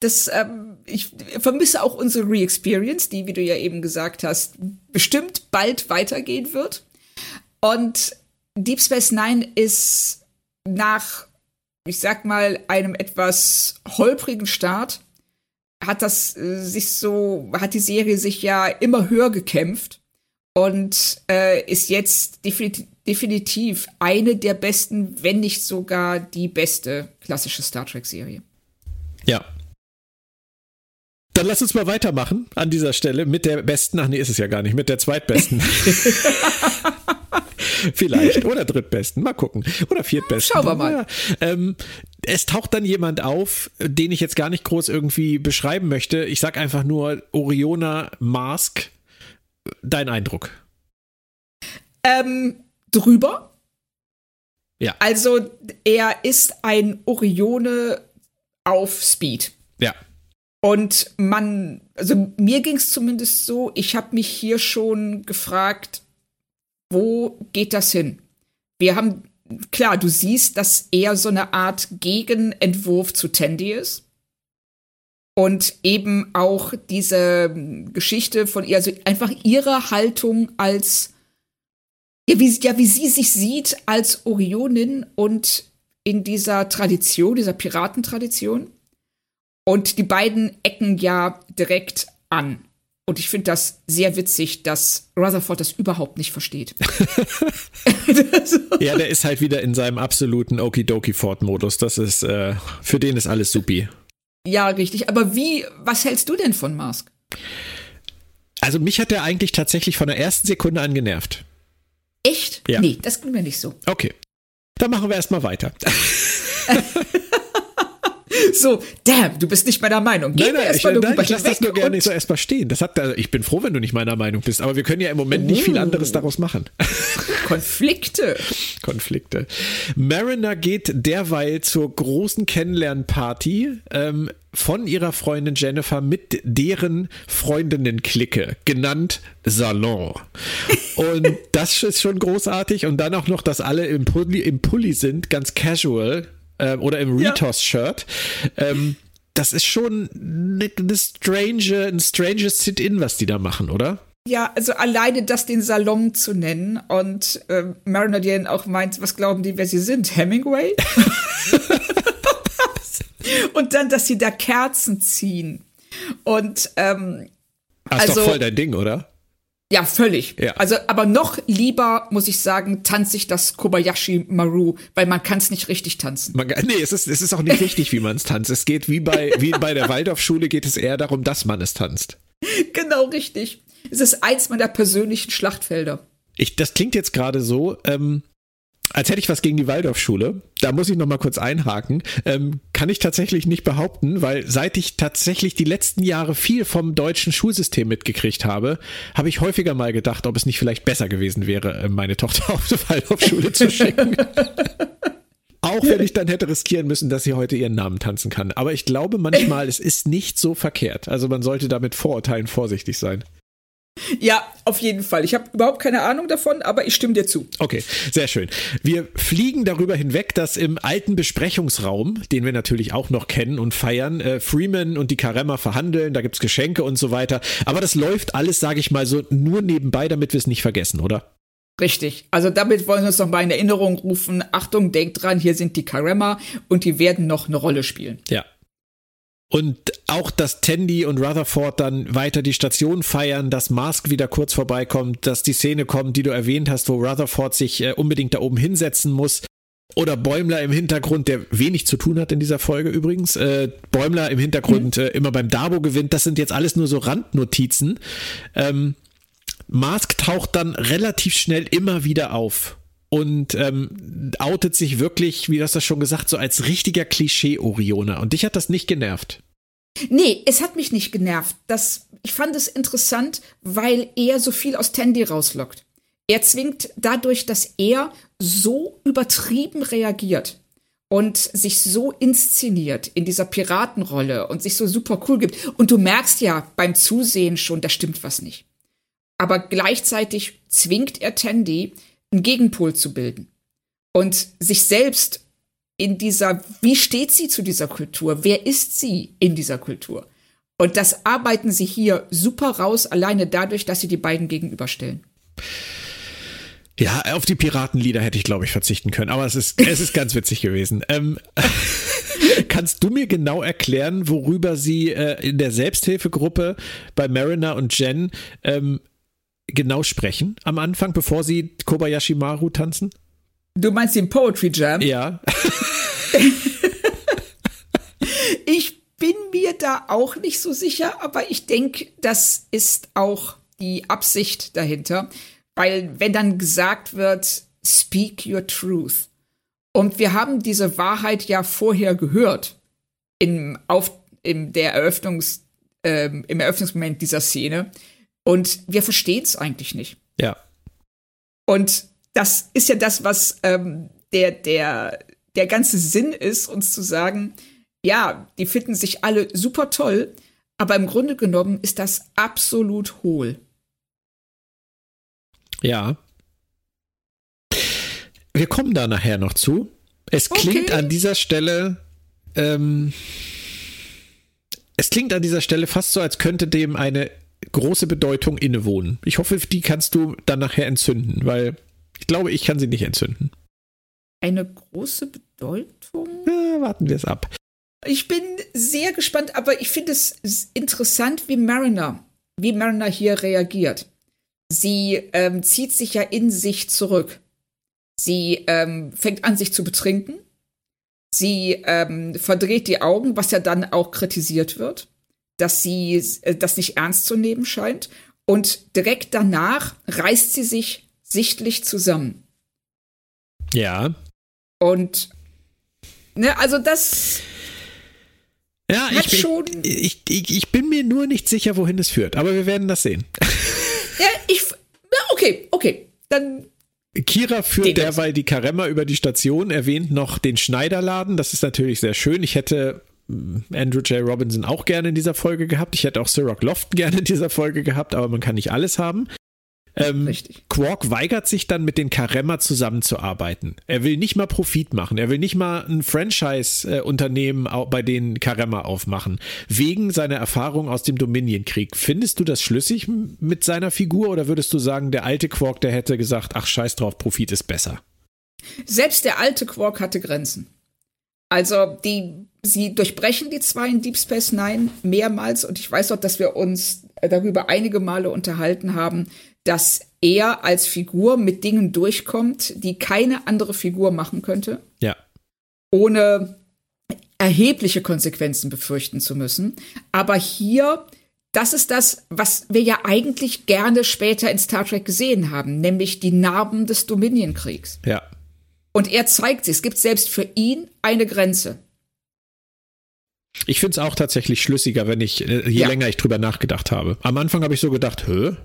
das, ähm, ich vermisse auch unsere Re-Experience, die, wie du ja eben gesagt hast, bestimmt bald weitergehen wird. Und Deep Space Nine ist nach, ich sag mal, einem etwas holprigen Start, hat das äh, sich so, hat die Serie sich ja immer höher gekämpft und äh, ist jetzt definitiv, definitiv eine der besten, wenn nicht sogar die beste klassische Star Trek-Serie. Ja, dann lass uns mal weitermachen an dieser Stelle mit der besten, ach nee, ist es ja gar nicht, mit der zweitbesten. Vielleicht. Oder drittbesten. Mal gucken. Oder viertbesten. Schauen wir mal. Ja. Ähm, es taucht dann jemand auf, den ich jetzt gar nicht groß irgendwie beschreiben möchte. Ich sag einfach nur Oriona Mask. Dein Eindruck? Ähm, drüber. Ja. Also, er ist ein Orione auf Speed. Ja. Und man, also mir ging es zumindest so, ich habe mich hier schon gefragt, wo geht das hin? Wir haben, klar, du siehst, dass er so eine Art Gegenentwurf zu Tandy ist. Und eben auch diese Geschichte von ihr, also einfach ihre Haltung als, ja wie, ja, wie sie sich sieht als Orionin und in dieser Tradition, dieser Piratentradition. Und die beiden ecken ja direkt an. Und ich finde das sehr witzig, dass Rutherford das überhaupt nicht versteht. ja, der ist halt wieder in seinem absoluten Okidoki-Ford-Modus. Das ist, äh, für den ist alles supi. Ja, richtig. Aber wie, was hältst du denn von Mask? Also mich hat er eigentlich tatsächlich von der ersten Sekunde an genervt. Echt? Ja. Nee, das ging mir nicht so. Okay. Dann machen wir erstmal weiter. So, damn, du bist nicht meiner Meinung. Gehen nein, nein, ich, nein, ich lasse das nur gerne so erstmal stehen. Das hat, also ich bin froh, wenn du nicht meiner Meinung bist, aber wir können ja im Moment uh. nicht viel anderes daraus machen. Konflikte. Konflikte. Mariner geht derweil zur großen Kennenlernparty ähm, von ihrer Freundin Jennifer mit deren Freundinnen-Clique, genannt Salon. Und das ist schon großartig. Und dann auch noch, dass alle im Pulli, im Pulli sind, ganz casual ähm, oder im Retos-Shirt. Ähm, das ist schon eine, eine strange, ein stranges Sit-In, was die da machen, oder? Ja, also alleine das den Salon zu nennen und äh, Mariner, die dann auch meint, was glauben die, wer sie sind? Hemingway? und dann, dass sie da Kerzen ziehen. Und ähm, das ist also, doch voll dein Ding, oder? Ja, völlig. Ja. Also, aber noch lieber, muss ich sagen, tanze ich das Kobayashi Maru, weil man kann es nicht richtig tanzen. Man, nee, es ist, es ist auch nicht richtig, wie man es tanzt. Es geht wie bei, wie bei der Waldorfschule geht es eher darum, dass man es tanzt. Genau, richtig. Es ist eins meiner persönlichen Schlachtfelder. Ich, das klingt jetzt gerade so, ähm, als hätte ich was gegen die Waldorfschule. Da muss ich noch mal kurz einhaken. Ähm, kann ich tatsächlich nicht behaupten, weil seit ich tatsächlich die letzten Jahre viel vom deutschen Schulsystem mitgekriegt habe, habe ich häufiger mal gedacht, ob es nicht vielleicht besser gewesen wäre, äh, meine Tochter auf die Waldorfschule zu schicken. Auch wenn ich dann hätte riskieren müssen, dass sie heute ihren Namen tanzen kann. Aber ich glaube manchmal, es ist nicht so verkehrt. Also man sollte da mit Vorurteilen vorsichtig sein. Ja, auf jeden Fall. Ich habe überhaupt keine Ahnung davon, aber ich stimme dir zu. Okay, sehr schön. Wir fliegen darüber hinweg, dass im alten Besprechungsraum, den wir natürlich auch noch kennen und feiern, äh, Freeman und die Karemmer verhandeln, da gibt's Geschenke und so weiter. Aber das läuft alles, sage ich mal so, nur nebenbei, damit wir es nicht vergessen, oder? Richtig. Also damit wollen wir uns noch mal in Erinnerung rufen. Achtung, denkt dran, hier sind die Karemmer und die werden noch eine Rolle spielen. Ja, und auch, dass Tandy und Rutherford dann weiter die Station feiern, dass Mask wieder kurz vorbeikommt, dass die Szene kommt, die du erwähnt hast, wo Rutherford sich äh, unbedingt da oben hinsetzen muss. Oder Bäumler im Hintergrund, der wenig zu tun hat in dieser Folge übrigens. Äh, Bäumler im Hintergrund mhm. äh, immer beim Dabo gewinnt. Das sind jetzt alles nur so Randnotizen. Ähm, Mask taucht dann relativ schnell immer wieder auf und ähm, outet sich wirklich, wie du hast das schon gesagt, so als richtiger Klischee-Orioner. Und dich hat das nicht genervt. Nee, es hat mich nicht genervt. Das, ich fand es interessant, weil er so viel aus Tandy rauslockt. Er zwingt dadurch, dass er so übertrieben reagiert und sich so inszeniert in dieser Piratenrolle und sich so super cool gibt. Und du merkst ja beim Zusehen schon, da stimmt was nicht. Aber gleichzeitig zwingt er Tandy, einen Gegenpol zu bilden und sich selbst in dieser, wie steht sie zu dieser Kultur? Wer ist sie in dieser Kultur? Und das arbeiten sie hier super raus, alleine dadurch, dass sie die beiden gegenüberstellen. Ja, auf die Piratenlieder hätte ich, glaube ich, verzichten können, aber es ist, es ist ganz witzig gewesen. Ähm, kannst du mir genau erklären, worüber sie äh, in der Selbsthilfegruppe bei Mariner und Jen ähm, genau sprechen am Anfang, bevor sie Kobayashi Maru tanzen? Du meinst den Poetry Jam? Ja. ich bin mir da auch nicht so sicher, aber ich denke, das ist auch die Absicht dahinter. Weil wenn dann gesagt wird, speak your truth. Und wir haben diese Wahrheit ja vorher gehört im, auf, in der Eröffnungs, ähm, im Eröffnungsmoment dieser Szene. Und wir verstehen es eigentlich nicht. Ja. Und das ist ja das, was ähm, der, der, der ganze Sinn ist, uns zu sagen, ja, die finden sich alle super toll, aber im Grunde genommen ist das absolut hohl. Ja. Wir kommen da nachher noch zu. Es klingt okay. an dieser Stelle, ähm, es klingt an dieser Stelle fast so, als könnte dem eine große Bedeutung innewohnen. Ich hoffe, die kannst du dann nachher entzünden, weil ich glaube, ich kann sie nicht entzünden. Eine große Bedeutung? Ja, warten wir es ab. Ich bin sehr gespannt, aber ich finde es interessant, wie Mariner, wie Mariner hier reagiert. Sie ähm, zieht sich ja in sich zurück. Sie ähm, fängt an, sich zu betrinken. Sie ähm, verdreht die Augen, was ja dann auch kritisiert wird dass sie äh, das nicht ernst zu nehmen scheint. Und direkt danach reißt sie sich sichtlich zusammen. Ja. Und, ne, also das. Ja, ich bin, schon ich, ich, ich bin mir nur nicht sicher, wohin es führt, aber wir werden das sehen. Ja, ich. Ja, okay, okay. Dann Kira führt derweil die Karemma über die Station, erwähnt noch den Schneiderladen. Das ist natürlich sehr schön. Ich hätte mm, Andrew J. Robinson auch gerne in dieser Folge gehabt. Ich hätte auch Sir Rock Lofton gerne in dieser Folge gehabt, aber man kann nicht alles haben. Ähm, Richtig. Quark weigert sich dann mit den Karemma zusammenzuarbeiten. Er will nicht mal Profit machen. Er will nicht mal ein Franchise-Unternehmen bei den Karemma aufmachen. Wegen seiner Erfahrung aus dem Dominion-Krieg. Findest du das schlüssig mit seiner Figur oder würdest du sagen, der alte Quark, der hätte gesagt, ach scheiß drauf, Profit ist besser? Selbst der alte Quark hatte Grenzen. Also die, sie durchbrechen die zwei in Deep Space Nine mehrmals und ich weiß auch, dass wir uns darüber einige Male unterhalten haben, dass er als Figur mit Dingen durchkommt, die keine andere Figur machen könnte. Ja. Ohne erhebliche Konsequenzen befürchten zu müssen. Aber hier, das ist das, was wir ja eigentlich gerne später in Star Trek gesehen haben, nämlich die Narben des Dominion-Kriegs. Ja. Und er zeigt sie, es gibt selbst für ihn eine Grenze. Ich finde es auch tatsächlich schlüssiger, wenn ich, äh, je ja. länger ich drüber nachgedacht habe. Am Anfang habe ich so gedacht, hä?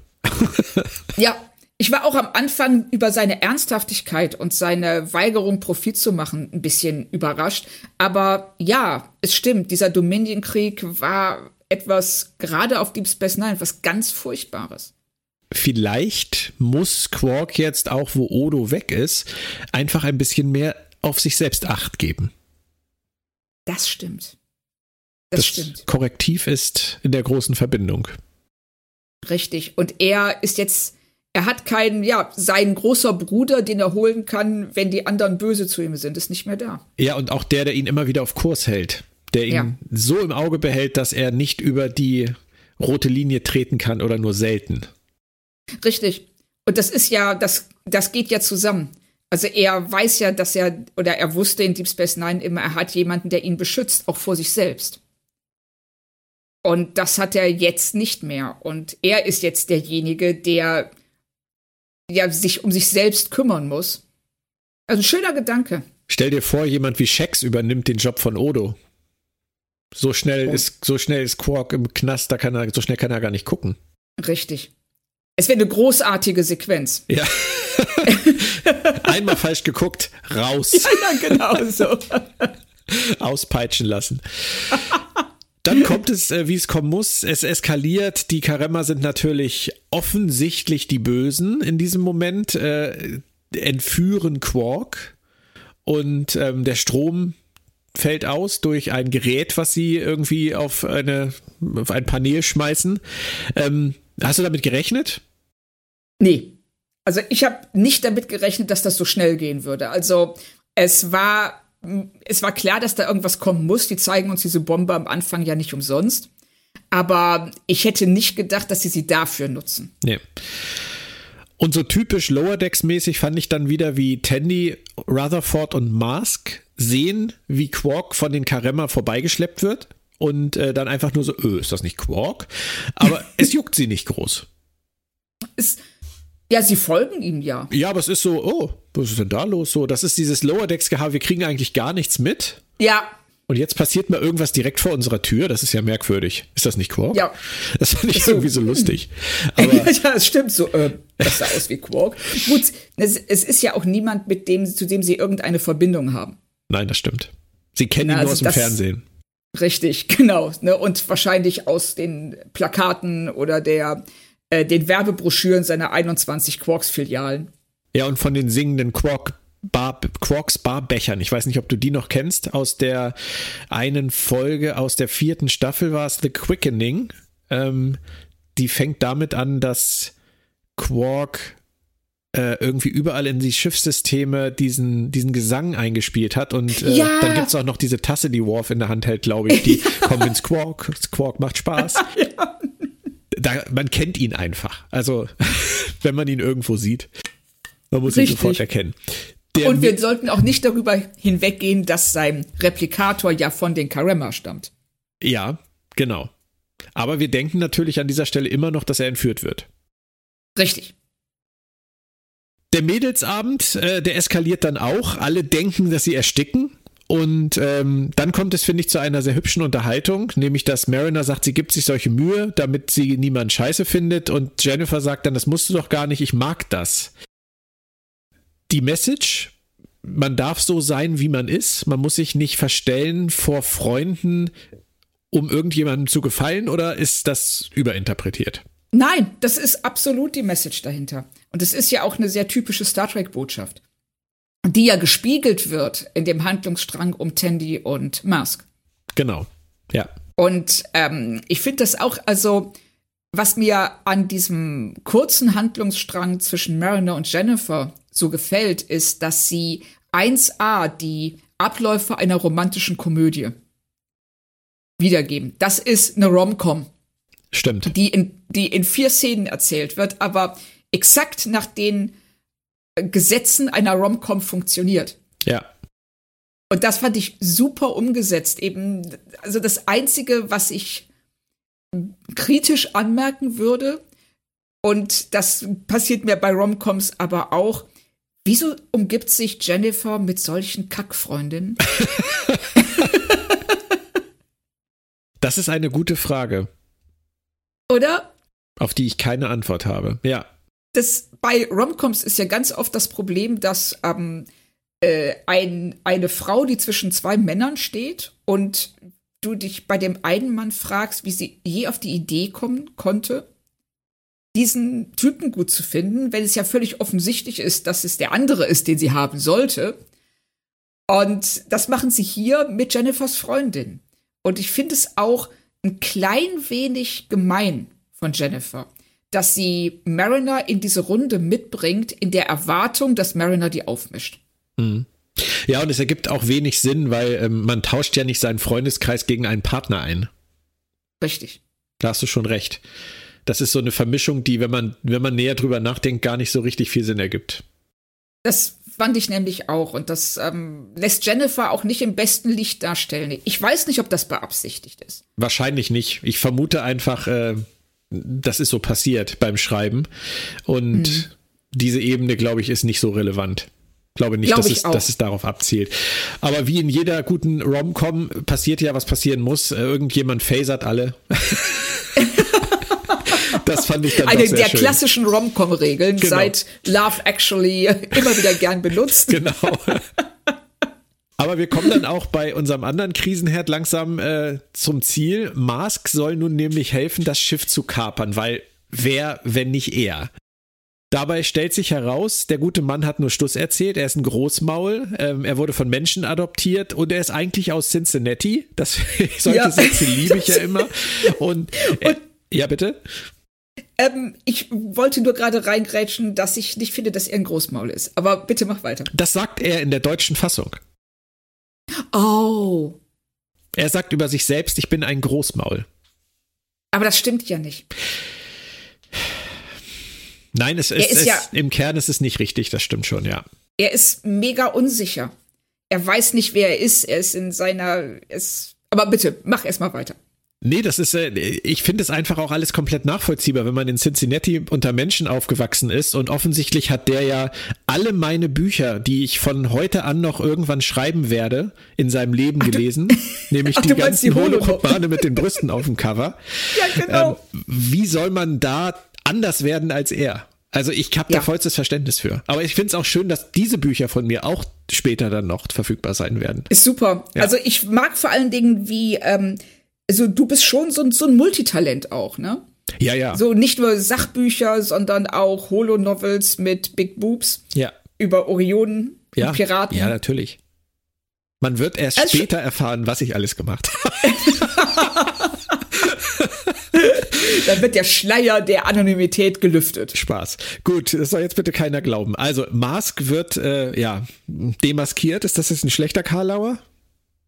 Ja, ich war auch am Anfang über seine Ernsthaftigkeit und seine Weigerung, Profit zu machen, ein bisschen überrascht. Aber ja, es stimmt, dieser Dominion-Krieg war etwas, gerade auf Deep Space Nine, etwas ganz Furchtbares. Vielleicht muss Quark jetzt auch, wo Odo weg ist, einfach ein bisschen mehr auf sich selbst Acht geben. Das stimmt. Das, das stimmt. Korrektiv ist in der großen Verbindung. Richtig. Und er ist jetzt, er hat keinen, ja, sein großer Bruder, den er holen kann, wenn die anderen böse zu ihm sind, ist nicht mehr da. Ja, und auch der, der ihn immer wieder auf Kurs hält. Der ihn ja. so im Auge behält, dass er nicht über die rote Linie treten kann oder nur selten. Richtig. Und das ist ja, das, das geht ja zusammen. Also er weiß ja, dass er, oder er wusste in Deep Space Nine immer, er hat jemanden, der ihn beschützt, auch vor sich selbst. Und das hat er jetzt nicht mehr. Und er ist jetzt derjenige, der ja sich um sich selbst kümmern muss. Also ein schöner Gedanke. Stell dir vor, jemand wie Shex übernimmt den Job von Odo. So schnell oh. ist so schnell ist Quark im Knast, da kann er so schnell kann er gar nicht gucken. Richtig. Es wäre eine großartige Sequenz. Ja. Einmal falsch geguckt, raus. Ja, genau so. Auspeitschen lassen. Dann kommt es, äh, wie es kommen muss. Es eskaliert. Die Karemma sind natürlich offensichtlich die Bösen in diesem Moment, äh, entführen Quark und ähm, der Strom fällt aus durch ein Gerät, was sie irgendwie auf, eine, auf ein Panel schmeißen. Ähm, hast du damit gerechnet? Nee. Also ich habe nicht damit gerechnet, dass das so schnell gehen würde. Also es war es war klar, dass da irgendwas kommen muss. Die zeigen uns diese Bombe am Anfang ja nicht umsonst. Aber ich hätte nicht gedacht, dass sie sie dafür nutzen. Nee. Und so typisch Lower Decks mäßig fand ich dann wieder, wie Tandy, Rutherford und Mask sehen, wie Quark von den Karemma vorbeigeschleppt wird und äh, dann einfach nur so, öh, ist das nicht Quark? Aber es juckt sie nicht groß. Es, ja, sie folgen ihm ja. Ja, aber es ist so, oh, was ist denn da los? So, das ist dieses Lower Decks Gehabe, wir kriegen eigentlich gar nichts mit. Ja. Und jetzt passiert mal irgendwas direkt vor unserer Tür. Das ist ja merkwürdig. Ist das nicht Quark? Ja. Das fand ich so. irgendwie so lustig. Aber ja, es stimmt so. Äh, das sah aus wie Quark. Gut, es, es, ist ja auch niemand, mit dem, zu dem sie irgendeine Verbindung haben. Nein, das stimmt. Sie kennen Na, ihn nur also aus dem Fernsehen. Richtig, genau. Ne? Und wahrscheinlich aus den Plakaten oder der äh, den Werbebroschüren seiner 21 Quarks-Filialen. Ja, und von den singenden Quark Bar, Quarks Barbechern. Ich weiß nicht, ob du die noch kennst. Aus der einen Folge aus der vierten Staffel war es The Quickening. Ähm, die fängt damit an, dass Quark äh, irgendwie überall in die Schiffssysteme diesen, diesen Gesang eingespielt hat. Und äh, ja. dann gibt es auch noch diese Tasse, die Worf in der Hand hält, glaube ich, die kommt ins Quark. Quark macht Spaß. Ja da, man kennt ihn einfach. Also, wenn man ihn irgendwo sieht, man muss Richtig. ihn sofort erkennen. Der und wir sollten auch nicht darüber hinweggehen, dass sein Replikator ja von den Karemma stammt. Ja, genau. Aber wir denken natürlich an dieser Stelle immer noch, dass er entführt wird. Richtig. Der Mädelsabend, äh, der eskaliert dann auch. Alle denken, dass sie ersticken. Und ähm, dann kommt es, finde ich, zu einer sehr hübschen Unterhaltung, nämlich dass Mariner sagt, sie gibt sich solche Mühe, damit sie niemand scheiße findet. Und Jennifer sagt dann, das musst du doch gar nicht, ich mag das. Die Message, man darf so sein, wie man ist. Man muss sich nicht verstellen vor Freunden, um irgendjemandem zu gefallen, oder ist das überinterpretiert? Nein, das ist absolut die Message dahinter. Und es ist ja auch eine sehr typische Star Trek-Botschaft, die ja gespiegelt wird in dem Handlungsstrang um Tandy und Mask. Genau, ja. Und ähm, ich finde das auch, also was mir an diesem kurzen Handlungsstrang zwischen Mariner und Jennifer so gefällt, ist, dass sie 1a die Abläufe einer romantischen Komödie wiedergeben. Das ist eine Rom-Com. Stimmt. Die in, die in vier Szenen erzählt wird, aber exakt nach den Gesetzen einer Rom-Com funktioniert. Ja. Und das fand ich super umgesetzt. Eben, also das Einzige, was ich kritisch anmerken würde, und das passiert mir bei Romcoms aber auch, wieso umgibt sich Jennifer mit solchen Kackfreundinnen? das ist eine gute Frage. Oder? Auf die ich keine Antwort habe. Ja. Das, bei Romcoms ist ja ganz oft das Problem, dass ähm, äh, ein, eine Frau, die zwischen zwei Männern steht und du dich bei dem einen Mann fragst, wie sie je auf die Idee kommen konnte, diesen Typen gut zu finden, wenn es ja völlig offensichtlich ist, dass es der andere ist, den sie haben sollte. Und das machen sie hier mit Jennifers Freundin. Und ich finde es auch ein klein wenig gemein von Jennifer, dass sie Mariner in diese Runde mitbringt, in der Erwartung, dass Mariner die aufmischt. Mhm. Ja, und es ergibt auch wenig Sinn, weil ähm, man tauscht ja nicht seinen Freundeskreis gegen einen Partner ein. Richtig. Da hast du schon recht. Das ist so eine Vermischung, die, wenn man, wenn man näher drüber nachdenkt, gar nicht so richtig viel Sinn ergibt. Das fand ich nämlich auch. Und das ähm, lässt Jennifer auch nicht im besten Licht darstellen. Ich weiß nicht, ob das beabsichtigt ist. Wahrscheinlich nicht. Ich vermute einfach, äh, das ist so passiert beim Schreiben. Und mhm. diese Ebene, glaube ich, ist nicht so relevant. Glaube nicht, Glaube dass, es, dass es darauf abzielt. Aber wie in jeder guten Rom-Com passiert ja, was passieren muss. Äh, irgendjemand phasert alle. das fand ich dann Eine der schön. klassischen Rom-Com-Regeln genau. seit Love Actually immer wieder gern benutzt. Genau. Aber wir kommen dann auch bei unserem anderen Krisenherd langsam äh, zum Ziel. Mask soll nun nämlich helfen, das Schiff zu kapern, weil wer, wenn nicht er? Dabei stellt sich heraus, der gute Mann hat nur Stuss erzählt, er ist ein Großmaul, ähm, er wurde von Menschen adoptiert und er ist eigentlich aus Cincinnati. Das solche ja. Sätze liebe ich ja immer. Und, äh, und ja, bitte. Ähm, ich wollte nur gerade reingrätschen, dass ich nicht finde, dass er ein Großmaul ist. Aber bitte mach weiter. Das sagt er in der deutschen Fassung. Oh. Er sagt über sich selbst, ich bin ein Großmaul. Aber das stimmt ja nicht. Nein, es ist, ist ja, im Kern ist es nicht richtig, das stimmt schon, ja. Er ist mega unsicher. Er weiß nicht, wer er ist. Er ist in seiner. Ist, aber bitte, mach erst mal weiter. Nee, das ist, äh, ich finde es einfach auch alles komplett nachvollziehbar, wenn man in Cincinnati unter Menschen aufgewachsen ist und offensichtlich hat der ja alle meine Bücher, die ich von heute an noch irgendwann schreiben werde, in seinem Leben Ach, gelesen, du, nämlich Ach, die ganzen Holoromane mit den Brüsten auf dem Cover. Ja, genau. Ähm, wie soll man da anders werden als er. Also ich habe ja. da vollstes Verständnis für. Aber ich finde es auch schön, dass diese Bücher von mir auch später dann noch verfügbar sein werden. Ist super. Ja. Also ich mag vor allen Dingen, wie, ähm, also du bist schon so, so ein Multitalent auch, ne? Ja, ja. So nicht nur Sachbücher, sondern auch Holo-Novels mit Big Boobs. Ja. Über Orionen ja. und Piraten. Ja, natürlich. Man wird erst also später erfahren, was ich alles gemacht habe. Dann wird der Schleier der Anonymität gelüftet. Spaß. Gut, das soll jetzt bitte keiner glauben. Also, Mask wird, äh, ja, demaskiert. Ist das jetzt ein schlechter Karlauer?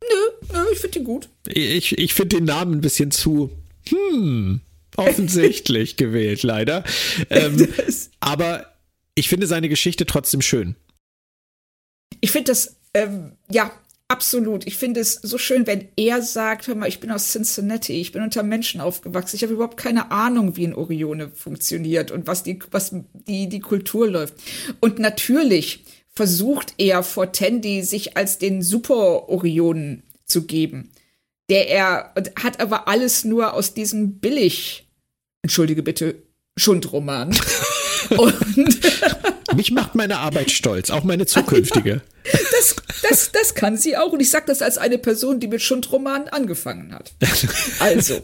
Nö, nö, ich finde ihn gut. Ich, ich finde den Namen ein bisschen zu, hm, offensichtlich gewählt, leider. Ähm, aber ich finde seine Geschichte trotzdem schön. Ich finde das, ähm, ja, Absolut. Ich finde es so schön, wenn er sagt, hör mal, ich bin aus Cincinnati, ich bin unter Menschen aufgewachsen, ich habe überhaupt keine Ahnung, wie ein Orione funktioniert und was die, was die, die Kultur läuft. Und natürlich versucht er vor Tandy sich als den Super-Orionen zu geben. Der er hat aber alles nur aus diesem billig, entschuldige bitte, Schundroman. Und Mich macht meine Arbeit stolz, auch meine zukünftige. Das, das, das kann sie auch. Und ich sage das als eine Person, die mit Schundromanen angefangen hat. Also,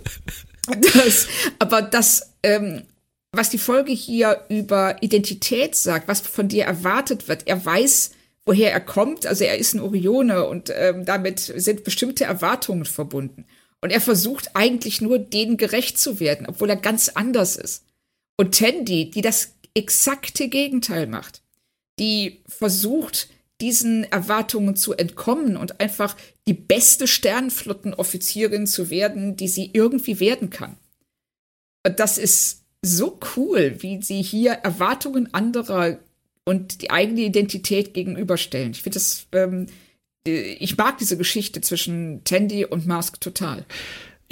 das, aber das, ähm, was die Folge hier über Identität sagt, was von dir erwartet wird, er weiß, woher er kommt. Also er ist ein Orione und ähm, damit sind bestimmte Erwartungen verbunden. Und er versucht eigentlich nur, denen gerecht zu werden, obwohl er ganz anders ist. Und Tandy, die das exakte Gegenteil macht, die versucht, diesen Erwartungen zu entkommen und einfach die beste Sternflottenoffizierin zu werden, die sie irgendwie werden kann. Und das ist so cool, wie sie hier Erwartungen anderer und die eigene Identität gegenüberstellen. Ich finde das, ähm, ich mag diese Geschichte zwischen Tandy und Mask total.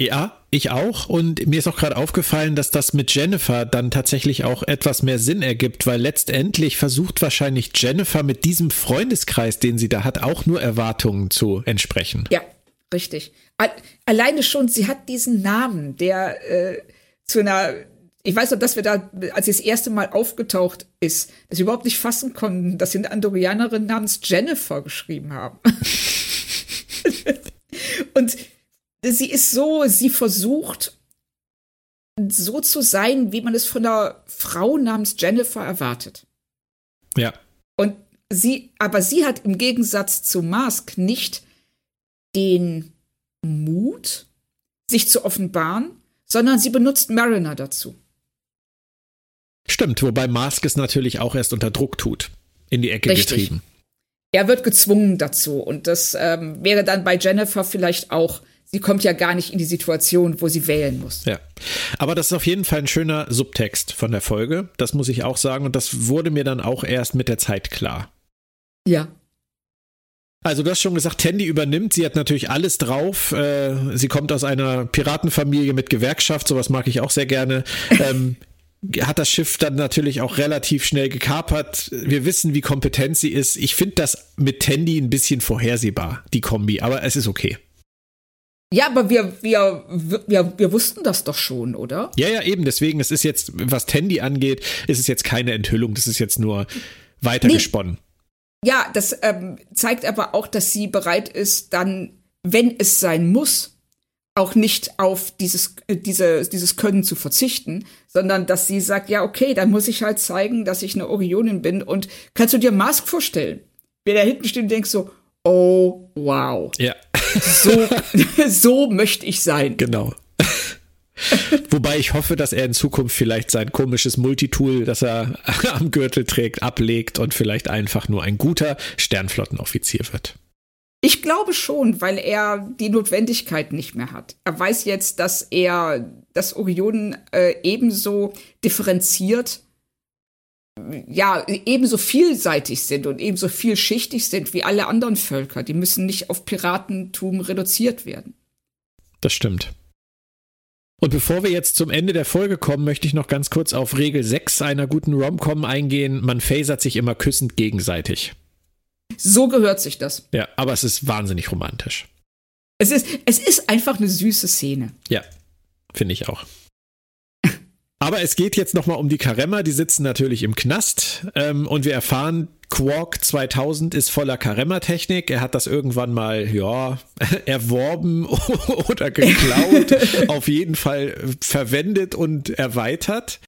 Ja, ich auch. Und mir ist auch gerade aufgefallen, dass das mit Jennifer dann tatsächlich auch etwas mehr Sinn ergibt, weil letztendlich versucht wahrscheinlich Jennifer mit diesem Freundeskreis, den sie da hat, auch nur Erwartungen zu entsprechen. Ja, richtig. Alleine schon, sie hat diesen Namen, der äh, zu einer ich weiß noch, dass wir da, als sie das erste Mal aufgetaucht ist, dass wir überhaupt nicht fassen konnten, dass sie eine Andorianerin namens Jennifer geschrieben haben. Und sie ist so, sie versucht so zu sein, wie man es von einer Frau namens Jennifer erwartet. Ja. Und sie, aber sie hat im Gegensatz zu Mask nicht den Mut, sich zu offenbaren, sondern sie benutzt Mariner dazu. Stimmt, wobei Mask es natürlich auch erst unter Druck tut, in die Ecke Richtig. getrieben. Er wird gezwungen dazu und das ähm, wäre dann bei Jennifer vielleicht auch sie kommt ja gar nicht in die Situation, wo sie wählen muss. Ja. Aber das ist auf jeden Fall ein schöner Subtext von der Folge. Das muss ich auch sagen. Und das wurde mir dann auch erst mit der Zeit klar. Ja. Also du hast schon gesagt, Tandy übernimmt. Sie hat natürlich alles drauf. Äh, sie kommt aus einer Piratenfamilie mit Gewerkschaft. Sowas mag ich auch sehr gerne. Ähm, hat das Schiff dann natürlich auch relativ schnell gekapert. Wir wissen, wie kompetent sie ist. Ich finde das mit Tandy ein bisschen vorhersehbar, die Kombi, aber es ist okay. Ja, aber wir, wir, wir, wir wussten das doch schon, oder? Ja, ja, eben. Deswegen, es ist jetzt, was Tandy angeht, ist es jetzt keine Enthüllung. Das ist jetzt nur weitergesponnen. Nee. Ja, das ähm, zeigt aber auch, dass sie bereit ist, dann, wenn es sein muss, auch nicht auf dieses, äh, diese, dieses Können zu verzichten, sondern dass sie sagt, ja, okay, dann muss ich halt zeigen, dass ich eine Orionin bin. Und kannst du dir Mask vorstellen? Wer da hinten steht und denkt so, oh, wow. Ja. So, so möchte ich sein. Genau. Wobei ich hoffe, dass er in Zukunft vielleicht sein komisches Multitool, das er am Gürtel trägt, ablegt und vielleicht einfach nur ein guter Sternflottenoffizier wird. Ich glaube schon, weil er die Notwendigkeit nicht mehr hat. Er weiß jetzt, dass er das Orionen äh, ebenso differenziert ja, ebenso vielseitig sind und ebenso vielschichtig sind wie alle anderen Völker. Die müssen nicht auf Piratentum reduziert werden. Das stimmt. Und bevor wir jetzt zum Ende der Folge kommen, möchte ich noch ganz kurz auf Regel 6 einer guten Romcom eingehen. Man phasert sich immer küssend gegenseitig. So gehört sich das. Ja, aber es ist wahnsinnig romantisch. Es ist, es ist einfach eine süße Szene. Ja, finde ich auch. Aber es geht jetzt nochmal um die Karemma, die sitzen natürlich im Knast ähm, und wir erfahren, Quark 2000 ist voller Karemma-Technik. Er hat das irgendwann mal, ja, erworben oder geklaut, auf jeden Fall verwendet und erweitert.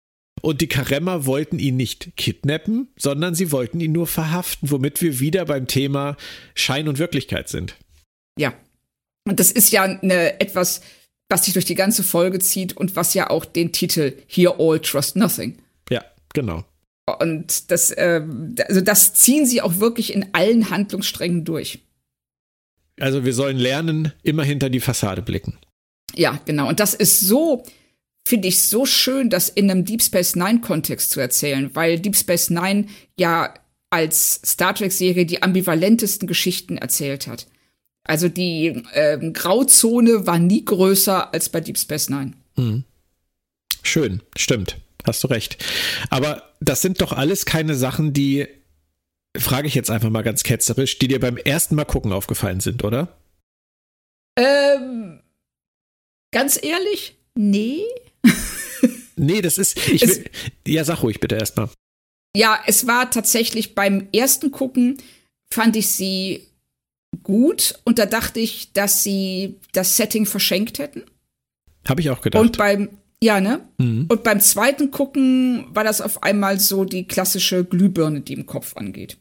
Und die Karemma wollten ihn nicht kidnappen, sondern sie wollten ihn nur verhaften, womit wir wieder beim Thema Schein und Wirklichkeit sind. Ja. Und das ist ja eine etwas was sich durch die ganze Folge zieht und was ja auch den Titel Here All Trust Nothing. Ja, genau. Und das, äh, also das ziehen sie auch wirklich in allen Handlungssträngen durch. Also wir sollen lernen, immer hinter die Fassade blicken. Ja, genau. Und das ist so, finde ich, so schön, das in einem Deep Space Nine Kontext zu erzählen, weil Deep Space Nine ja als Star Trek Serie die ambivalentesten Geschichten erzählt hat. Also die ähm, Grauzone war nie größer als bei Deep Space Nine. Mhm. Schön, stimmt. Hast du recht. Aber das sind doch alles keine Sachen, die frage ich jetzt einfach mal ganz ketzerisch, die dir beim ersten Mal gucken aufgefallen sind, oder? Ähm, ganz ehrlich, nee. Nee, das ist. Ich will, ja, sag ruhig bitte erstmal. Ja, es war tatsächlich beim ersten Gucken, fand ich sie gut und da dachte ich, dass sie das Setting verschenkt hätten. Habe ich auch gedacht. Und beim, ja, ne? Mhm. Und beim zweiten Gucken war das auf einmal so die klassische Glühbirne, die im Kopf angeht.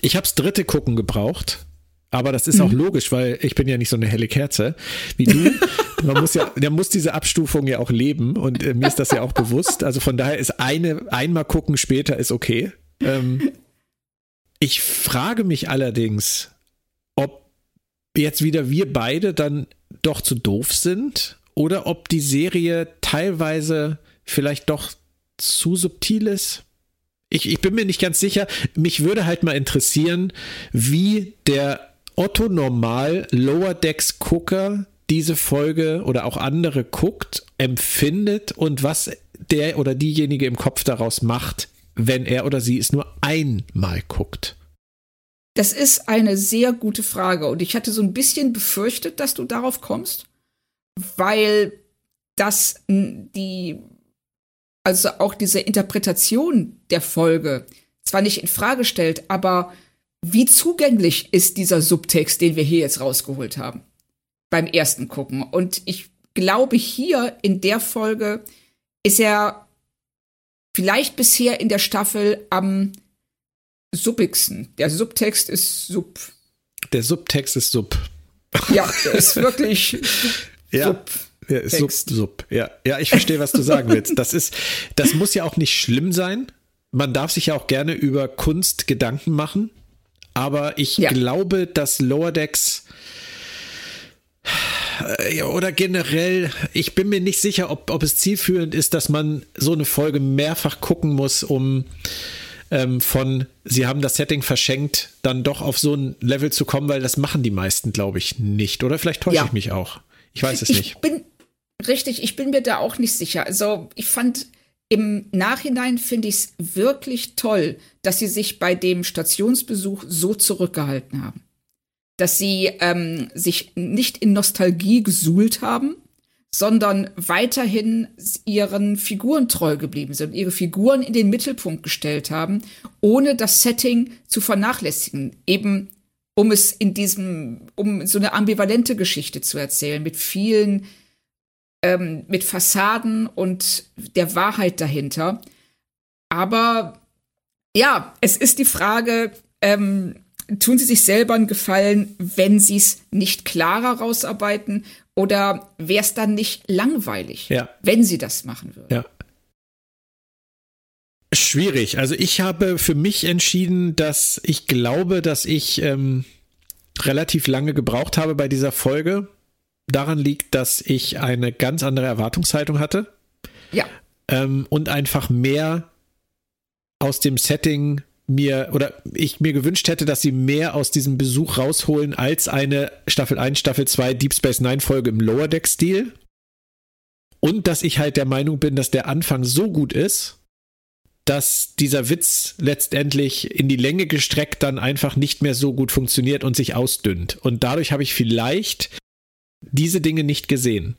Ich habe das dritte Gucken gebraucht, aber das ist mhm. auch logisch, weil ich bin ja nicht so eine helle Kerze wie du. Man muss ja, der muss diese Abstufung ja auch leben und äh, mir ist das ja auch bewusst. Also von daher ist eine, einmal gucken später ist okay. Ähm, ich frage mich allerdings, ob jetzt wieder wir beide dann doch zu doof sind oder ob die Serie teilweise vielleicht doch zu subtil ist. Ich, ich bin mir nicht ganz sicher. Mich würde halt mal interessieren, wie der Otto Normal Lower Decks Gucker diese Folge oder auch andere guckt, empfindet und was der oder diejenige im Kopf daraus macht, wenn er oder sie es nur einmal guckt. Das ist eine sehr gute Frage und ich hatte so ein bisschen befürchtet, dass du darauf kommst, weil das die also auch diese Interpretation der Folge zwar nicht in Frage stellt, aber wie zugänglich ist dieser Subtext, den wir hier jetzt rausgeholt haben beim ersten Gucken. Und ich glaube, hier in der Folge ist er vielleicht bisher in der Staffel am suppigsten. Der Subtext ist sub. Der Subtext ist sub. Ja, der ist wirklich ja. sub. Ja, sub, sub. Ja, ja, ich verstehe, was du sagen willst. Das ist, das muss ja auch nicht schlimm sein. Man darf sich ja auch gerne über Kunst Gedanken machen. Aber ich ja. glaube, dass Lower Decks äh, oder generell, ich bin mir nicht sicher, ob, ob es zielführend ist, dass man so eine Folge mehrfach gucken muss, um ähm, von sie haben das Setting verschenkt, dann doch auf so ein Level zu kommen, weil das machen die meisten, glaube ich, nicht. Oder vielleicht täusche ja. ich mich auch. Ich weiß es ich nicht. Bin, richtig, ich bin mir da auch nicht sicher. Also ich fand im Nachhinein finde ich es wirklich toll, dass sie sich bei dem Stationsbesuch so zurückgehalten haben. Dass sie ähm, sich nicht in Nostalgie gesuhlt haben, sondern weiterhin ihren Figuren treu geblieben sind, ihre Figuren in den Mittelpunkt gestellt haben, ohne das Setting zu vernachlässigen. Eben um es in diesem, um so eine ambivalente Geschichte zu erzählen, mit vielen ähm, mit Fassaden und der Wahrheit dahinter. Aber ja, es ist die Frage, ähm, tun sie sich selber einen Gefallen, wenn sie es nicht klarer rausarbeiten oder wäre es dann nicht langweilig, ja. wenn sie das machen würden? Ja. Schwierig. Also ich habe für mich entschieden, dass ich glaube, dass ich ähm, relativ lange gebraucht habe bei dieser Folge daran liegt, dass ich eine ganz andere Erwartungshaltung hatte. Ja. Ähm, und einfach mehr aus dem Setting mir oder ich mir gewünscht hätte, dass sie mehr aus diesem Besuch rausholen als eine Staffel 1, Staffel 2 Deep Space Nine Folge im Lower Deck Stil. Und dass ich halt der Meinung bin, dass der Anfang so gut ist, dass dieser Witz letztendlich in die Länge gestreckt dann einfach nicht mehr so gut funktioniert und sich ausdünnt. Und dadurch habe ich vielleicht diese Dinge nicht gesehen.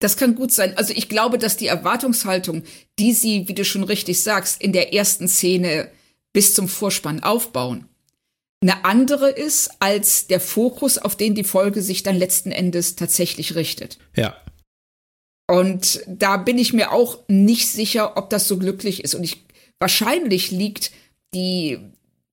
Das kann gut sein. Also ich glaube, dass die Erwartungshaltung, die sie, wie du schon richtig sagst, in der ersten Szene bis zum Vorspann aufbauen, eine andere ist als der Fokus, auf den die Folge sich dann letzten Endes tatsächlich richtet. Ja. Und da bin ich mir auch nicht sicher, ob das so glücklich ist. Und ich wahrscheinlich liegt die,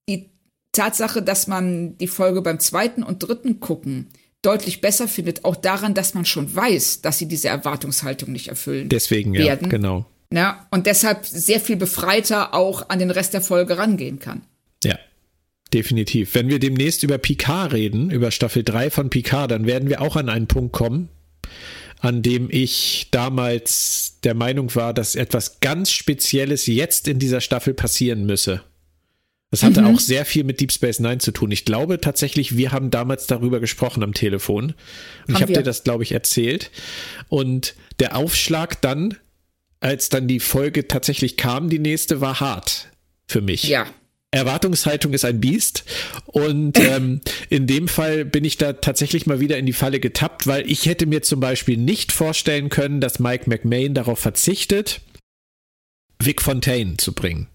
die Tatsache, dass man die Folge beim zweiten und dritten gucken deutlich besser findet, auch daran, dass man schon weiß, dass sie diese Erwartungshaltung nicht erfüllen. Deswegen, werden. ja, genau. Ja, und deshalb sehr viel befreiter auch an den Rest der Folge rangehen kann. Ja, definitiv. Wenn wir demnächst über Picard reden, über Staffel 3 von Picard, dann werden wir auch an einen Punkt kommen, an dem ich damals der Meinung war, dass etwas ganz Spezielles jetzt in dieser Staffel passieren müsse. Das hatte mhm. auch sehr viel mit Deep Space Nine zu tun. Ich glaube tatsächlich, wir haben damals darüber gesprochen am Telefon. Und haben ich habe dir das, glaube ich, erzählt. Und der Aufschlag dann, als dann die Folge tatsächlich kam, die nächste, war hart für mich. Ja. Erwartungshaltung ist ein Biest. Und ähm, in dem Fall bin ich da tatsächlich mal wieder in die Falle getappt, weil ich hätte mir zum Beispiel nicht vorstellen können, dass Mike McMahon darauf verzichtet, Vic Fontaine zu bringen.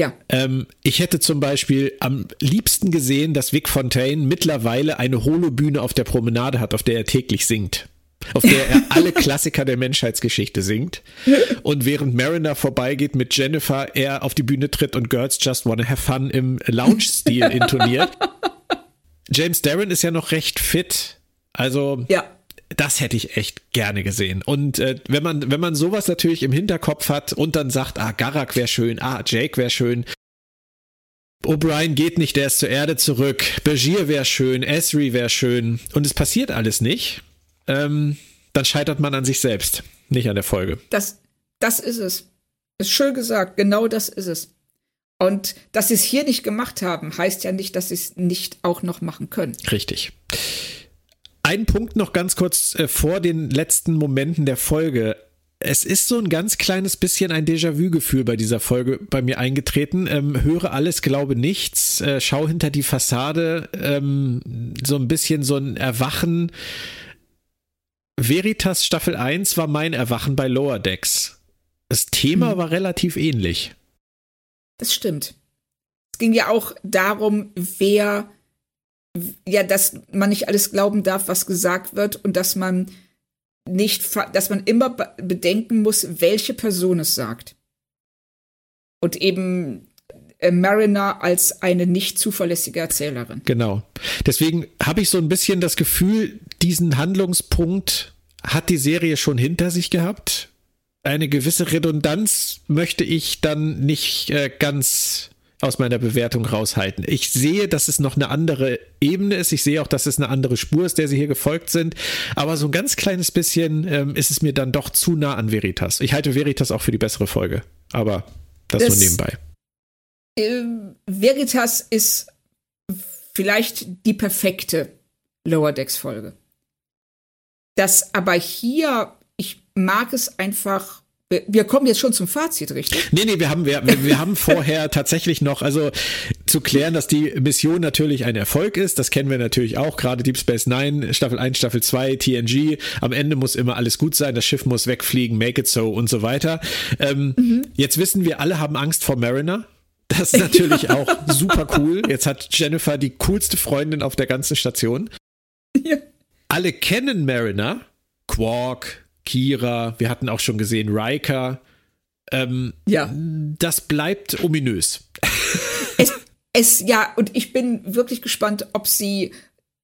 Ja. Ähm, ich hätte zum Beispiel am liebsten gesehen, dass Vic Fontaine mittlerweile eine Holobühne auf der Promenade hat, auf der er täglich singt. Auf der er alle Klassiker der Menschheitsgeschichte singt. Und während Mariner vorbeigeht mit Jennifer, er auf die Bühne tritt und Girls Just Wanna Have Fun im Lounge-Stil intoniert. James Darren ist ja noch recht fit. Also, ja das hätte ich echt gerne gesehen. Und äh, wenn man, wenn man sowas natürlich im Hinterkopf hat und dann sagt, ah, Garak wäre schön, ah, Jake wäre schön, O'Brien geht nicht, der ist zur Erde zurück, Bajir wäre schön, Esri wäre schön und es passiert alles nicht, ähm, dann scheitert man an sich selbst, nicht an der Folge. Das, das ist es. Ist schön gesagt, genau das ist es. Und dass sie es hier nicht gemacht haben, heißt ja nicht, dass sie es nicht auch noch machen können. Richtig. Ein Punkt noch ganz kurz äh, vor den letzten Momenten der Folge. Es ist so ein ganz kleines bisschen ein Déjà-vu-Gefühl bei dieser Folge bei mir eingetreten. Ähm, höre alles, glaube nichts, äh, schau hinter die Fassade, ähm, so ein bisschen so ein Erwachen. Veritas Staffel 1 war mein Erwachen bei Lower Decks. Das Thema hm. war relativ ähnlich. Das stimmt. Es ging ja auch darum, wer ja, dass man nicht alles glauben darf, was gesagt wird und dass man nicht, dass man immer bedenken muss, welche Person es sagt. Und eben äh, Mariner als eine nicht zuverlässige Erzählerin. Genau. Deswegen habe ich so ein bisschen das Gefühl, diesen Handlungspunkt hat die Serie schon hinter sich gehabt. Eine gewisse Redundanz möchte ich dann nicht äh, ganz aus meiner Bewertung raushalten. Ich sehe, dass es noch eine andere Ebene ist. Ich sehe auch, dass es eine andere Spur ist, der sie hier gefolgt sind. Aber so ein ganz kleines bisschen ähm, ist es mir dann doch zu nah an Veritas. Ich halte Veritas auch für die bessere Folge. Aber das, das nur nebenbei. Äh, Veritas ist vielleicht die perfekte Lower Decks Folge. Das aber hier, ich mag es einfach wir kommen jetzt schon zum Fazit, richtig? Nee, nee, wir haben, wir, wir haben vorher tatsächlich noch, also zu klären, dass die Mission natürlich ein Erfolg ist. Das kennen wir natürlich auch, gerade Deep Space Nine, Staffel 1, Staffel 2, TNG. Am Ende muss immer alles gut sein, das Schiff muss wegfliegen, make it so und so weiter. Ähm, mhm. Jetzt wissen wir, alle haben Angst vor Mariner. Das ist natürlich auch super cool. Jetzt hat Jennifer die coolste Freundin auf der ganzen Station. Ja. Alle kennen Mariner. Quark, Kira, wir hatten auch schon gesehen Riker. Ähm, ja. Das bleibt ominös. Es, es, ja, und ich bin wirklich gespannt, ob sie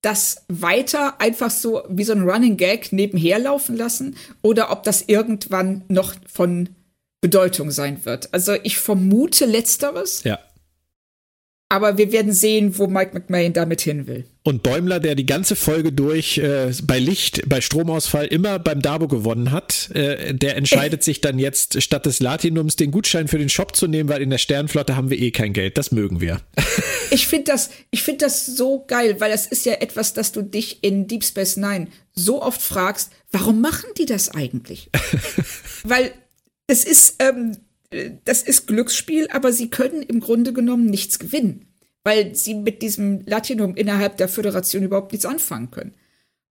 das weiter einfach so wie so ein Running Gag nebenher laufen lassen oder ob das irgendwann noch von Bedeutung sein wird. Also ich vermute letzteres. Ja. Aber wir werden sehen, wo Mike McMahon damit hin will. Und Bäumler, der die ganze Folge durch äh, bei Licht, bei Stromausfall immer beim Dabo gewonnen hat, äh, der entscheidet sich dann jetzt, statt des Latinums den Gutschein für den Shop zu nehmen, weil in der Sternflotte haben wir eh kein Geld. Das mögen wir. ich finde das, ich finde das so geil, weil das ist ja etwas, das du dich in Deep Space Nine so oft fragst, warum machen die das eigentlich? weil es ist, ähm, das ist Glücksspiel, aber sie können im Grunde genommen nichts gewinnen, weil sie mit diesem Latinum innerhalb der Föderation überhaupt nichts anfangen können.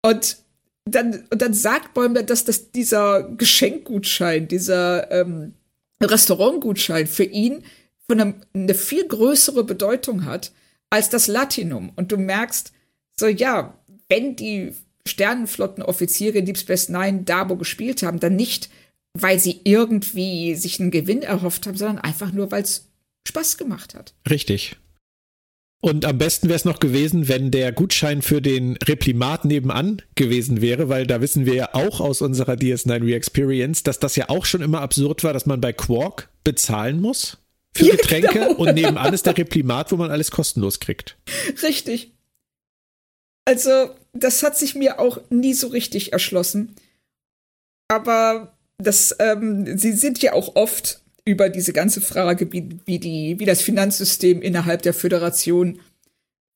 Und dann, und dann sagt Bäumler, dass das dieser Geschenkgutschein, dieser ähm, Restaurantgutschein für ihn von einem, eine viel größere Bedeutung hat als das Latinum. Und du merkst, so ja, wenn die Sternenflottenoffiziere in Deep Space Nine Dabo gespielt haben, dann nicht, weil sie irgendwie sich einen Gewinn erhofft haben, sondern einfach nur, weil es Spaß gemacht hat. Richtig. Und am besten wäre es noch gewesen, wenn der Gutschein für den Replimat nebenan gewesen wäre, weil da wissen wir ja auch aus unserer DS9 Re-Experience, dass das ja auch schon immer absurd war, dass man bei Quark bezahlen muss für ja, Getränke genau. und nebenan ist der Replimat, wo man alles kostenlos kriegt. Richtig. Also, das hat sich mir auch nie so richtig erschlossen. Aber das, ähm, sie sind ja auch oft über diese ganze Frage, wie, wie, die, wie das Finanzsystem innerhalb der Föderation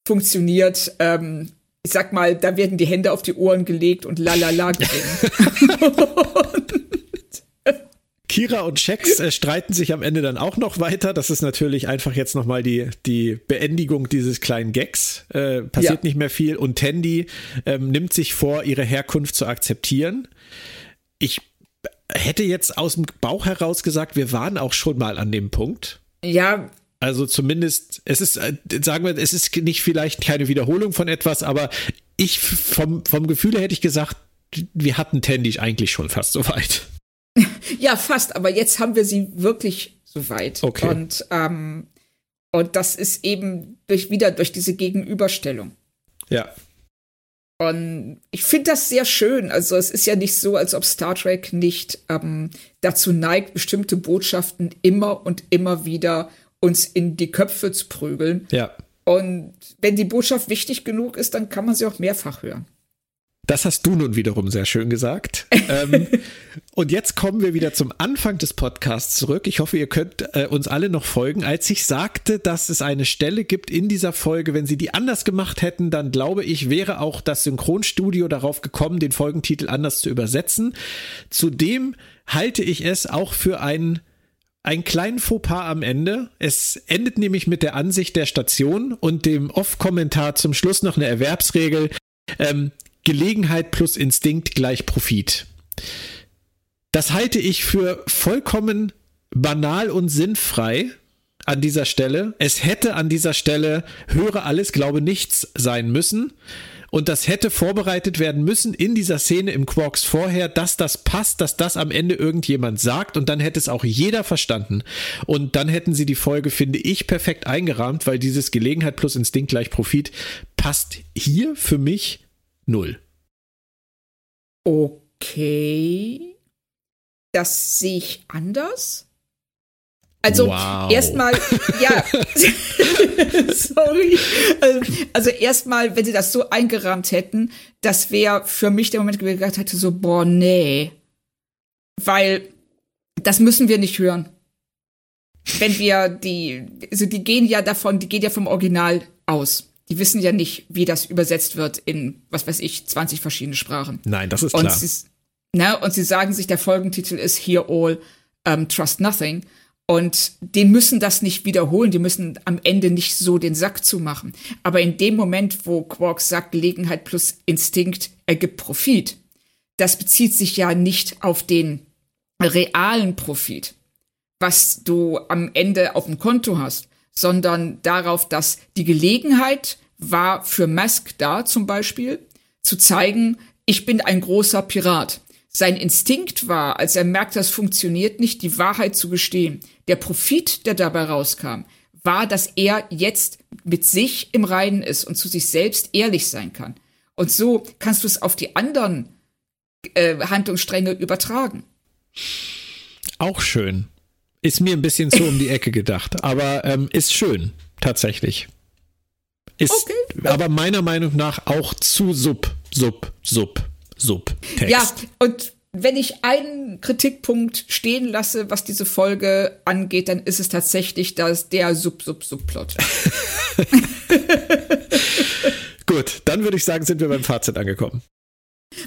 funktioniert. Ähm, ich sag mal, da werden die Hände auf die Ohren gelegt und lalala gewinnen. Kira und Shax äh, streiten sich am Ende dann auch noch weiter. Das ist natürlich einfach jetzt nochmal die, die Beendigung dieses kleinen Gags. Äh, passiert ja. nicht mehr viel. Und Tandy ähm, nimmt sich vor, ihre Herkunft zu akzeptieren. Ich hätte jetzt aus dem Bauch heraus gesagt, wir waren auch schon mal an dem Punkt. Ja, also zumindest, es ist, äh, sagen wir, es ist nicht vielleicht keine Wiederholung von etwas, aber ich vom, vom Gefühl hätte ich gesagt, wir hatten Tandy eigentlich schon fast so weit. Ja, fast, aber jetzt haben wir sie wirklich so weit. Okay. Und, ähm, und das ist eben durch, wieder durch diese Gegenüberstellung. Ja. Und ich finde das sehr schön. Also es ist ja nicht so, als ob Star Trek nicht ähm, dazu neigt, bestimmte Botschaften immer und immer wieder uns in die Köpfe zu prügeln. Ja. Und wenn die Botschaft wichtig genug ist, dann kann man sie auch mehrfach hören. Das hast du nun wiederum sehr schön gesagt. ähm, und jetzt kommen wir wieder zum Anfang des Podcasts zurück. Ich hoffe, ihr könnt äh, uns alle noch folgen. Als ich sagte, dass es eine Stelle gibt in dieser Folge, wenn sie die anders gemacht hätten, dann glaube ich, wäre auch das Synchronstudio darauf gekommen, den Folgentitel anders zu übersetzen. Zudem halte ich es auch für einen einen kleinen Fauxpas am Ende. Es endet nämlich mit der Ansicht der Station und dem Off-Kommentar zum Schluss noch eine Erwerbsregel. Ähm, Gelegenheit plus Instinkt gleich Profit. Das halte ich für vollkommen banal und sinnfrei an dieser Stelle. Es hätte an dieser Stelle höre alles, glaube nichts sein müssen. Und das hätte vorbereitet werden müssen in dieser Szene im Quarks vorher, dass das passt, dass das am Ende irgendjemand sagt und dann hätte es auch jeder verstanden. Und dann hätten sie die Folge, finde ich, perfekt eingerahmt, weil dieses Gelegenheit plus Instinkt gleich Profit passt hier für mich null. Okay. Das sehe ich anders. Also wow. erstmal, ja, sorry. Also erstmal, wenn sie das so eingerahmt hätten, das wäre für mich der Moment, wo ich gedacht hätte, so, boah, nee. Weil das müssen wir nicht hören. Wenn wir die, also die gehen ja davon, die gehen ja vom Original aus. Die wissen ja nicht, wie das übersetzt wird in, was weiß ich, 20 verschiedene Sprachen. Nein, das ist klar. Und sie, ne, und sie sagen sich, der Folgentitel ist Hear All, um, Trust Nothing. Und die müssen das nicht wiederholen, die müssen am Ende nicht so den Sack zumachen. Aber in dem Moment, wo Quark sagt, Gelegenheit plus Instinkt ergibt Profit, das bezieht sich ja nicht auf den realen Profit, was du am Ende auf dem Konto hast, sondern darauf, dass die Gelegenheit war für Musk da zum Beispiel, zu zeigen, ich bin ein großer Pirat. Sein Instinkt war, als er merkt, das funktioniert nicht, die Wahrheit zu gestehen. Der Profit, der dabei rauskam, war, dass er jetzt mit sich im Reinen ist und zu sich selbst ehrlich sein kann. Und so kannst du es auf die anderen äh, Handlungsstränge übertragen. Auch schön. Ist mir ein bisschen zu um die Ecke gedacht, aber ähm, ist schön, tatsächlich. Ist okay. aber meiner Meinung nach auch zu sub, sub, sub Subtext. Ja, und wenn ich einen Kritikpunkt stehen lasse, was diese Folge angeht, dann ist es tatsächlich das, der Sub-Sub-Subplot. Gut, dann würde ich sagen, sind wir beim Fazit angekommen.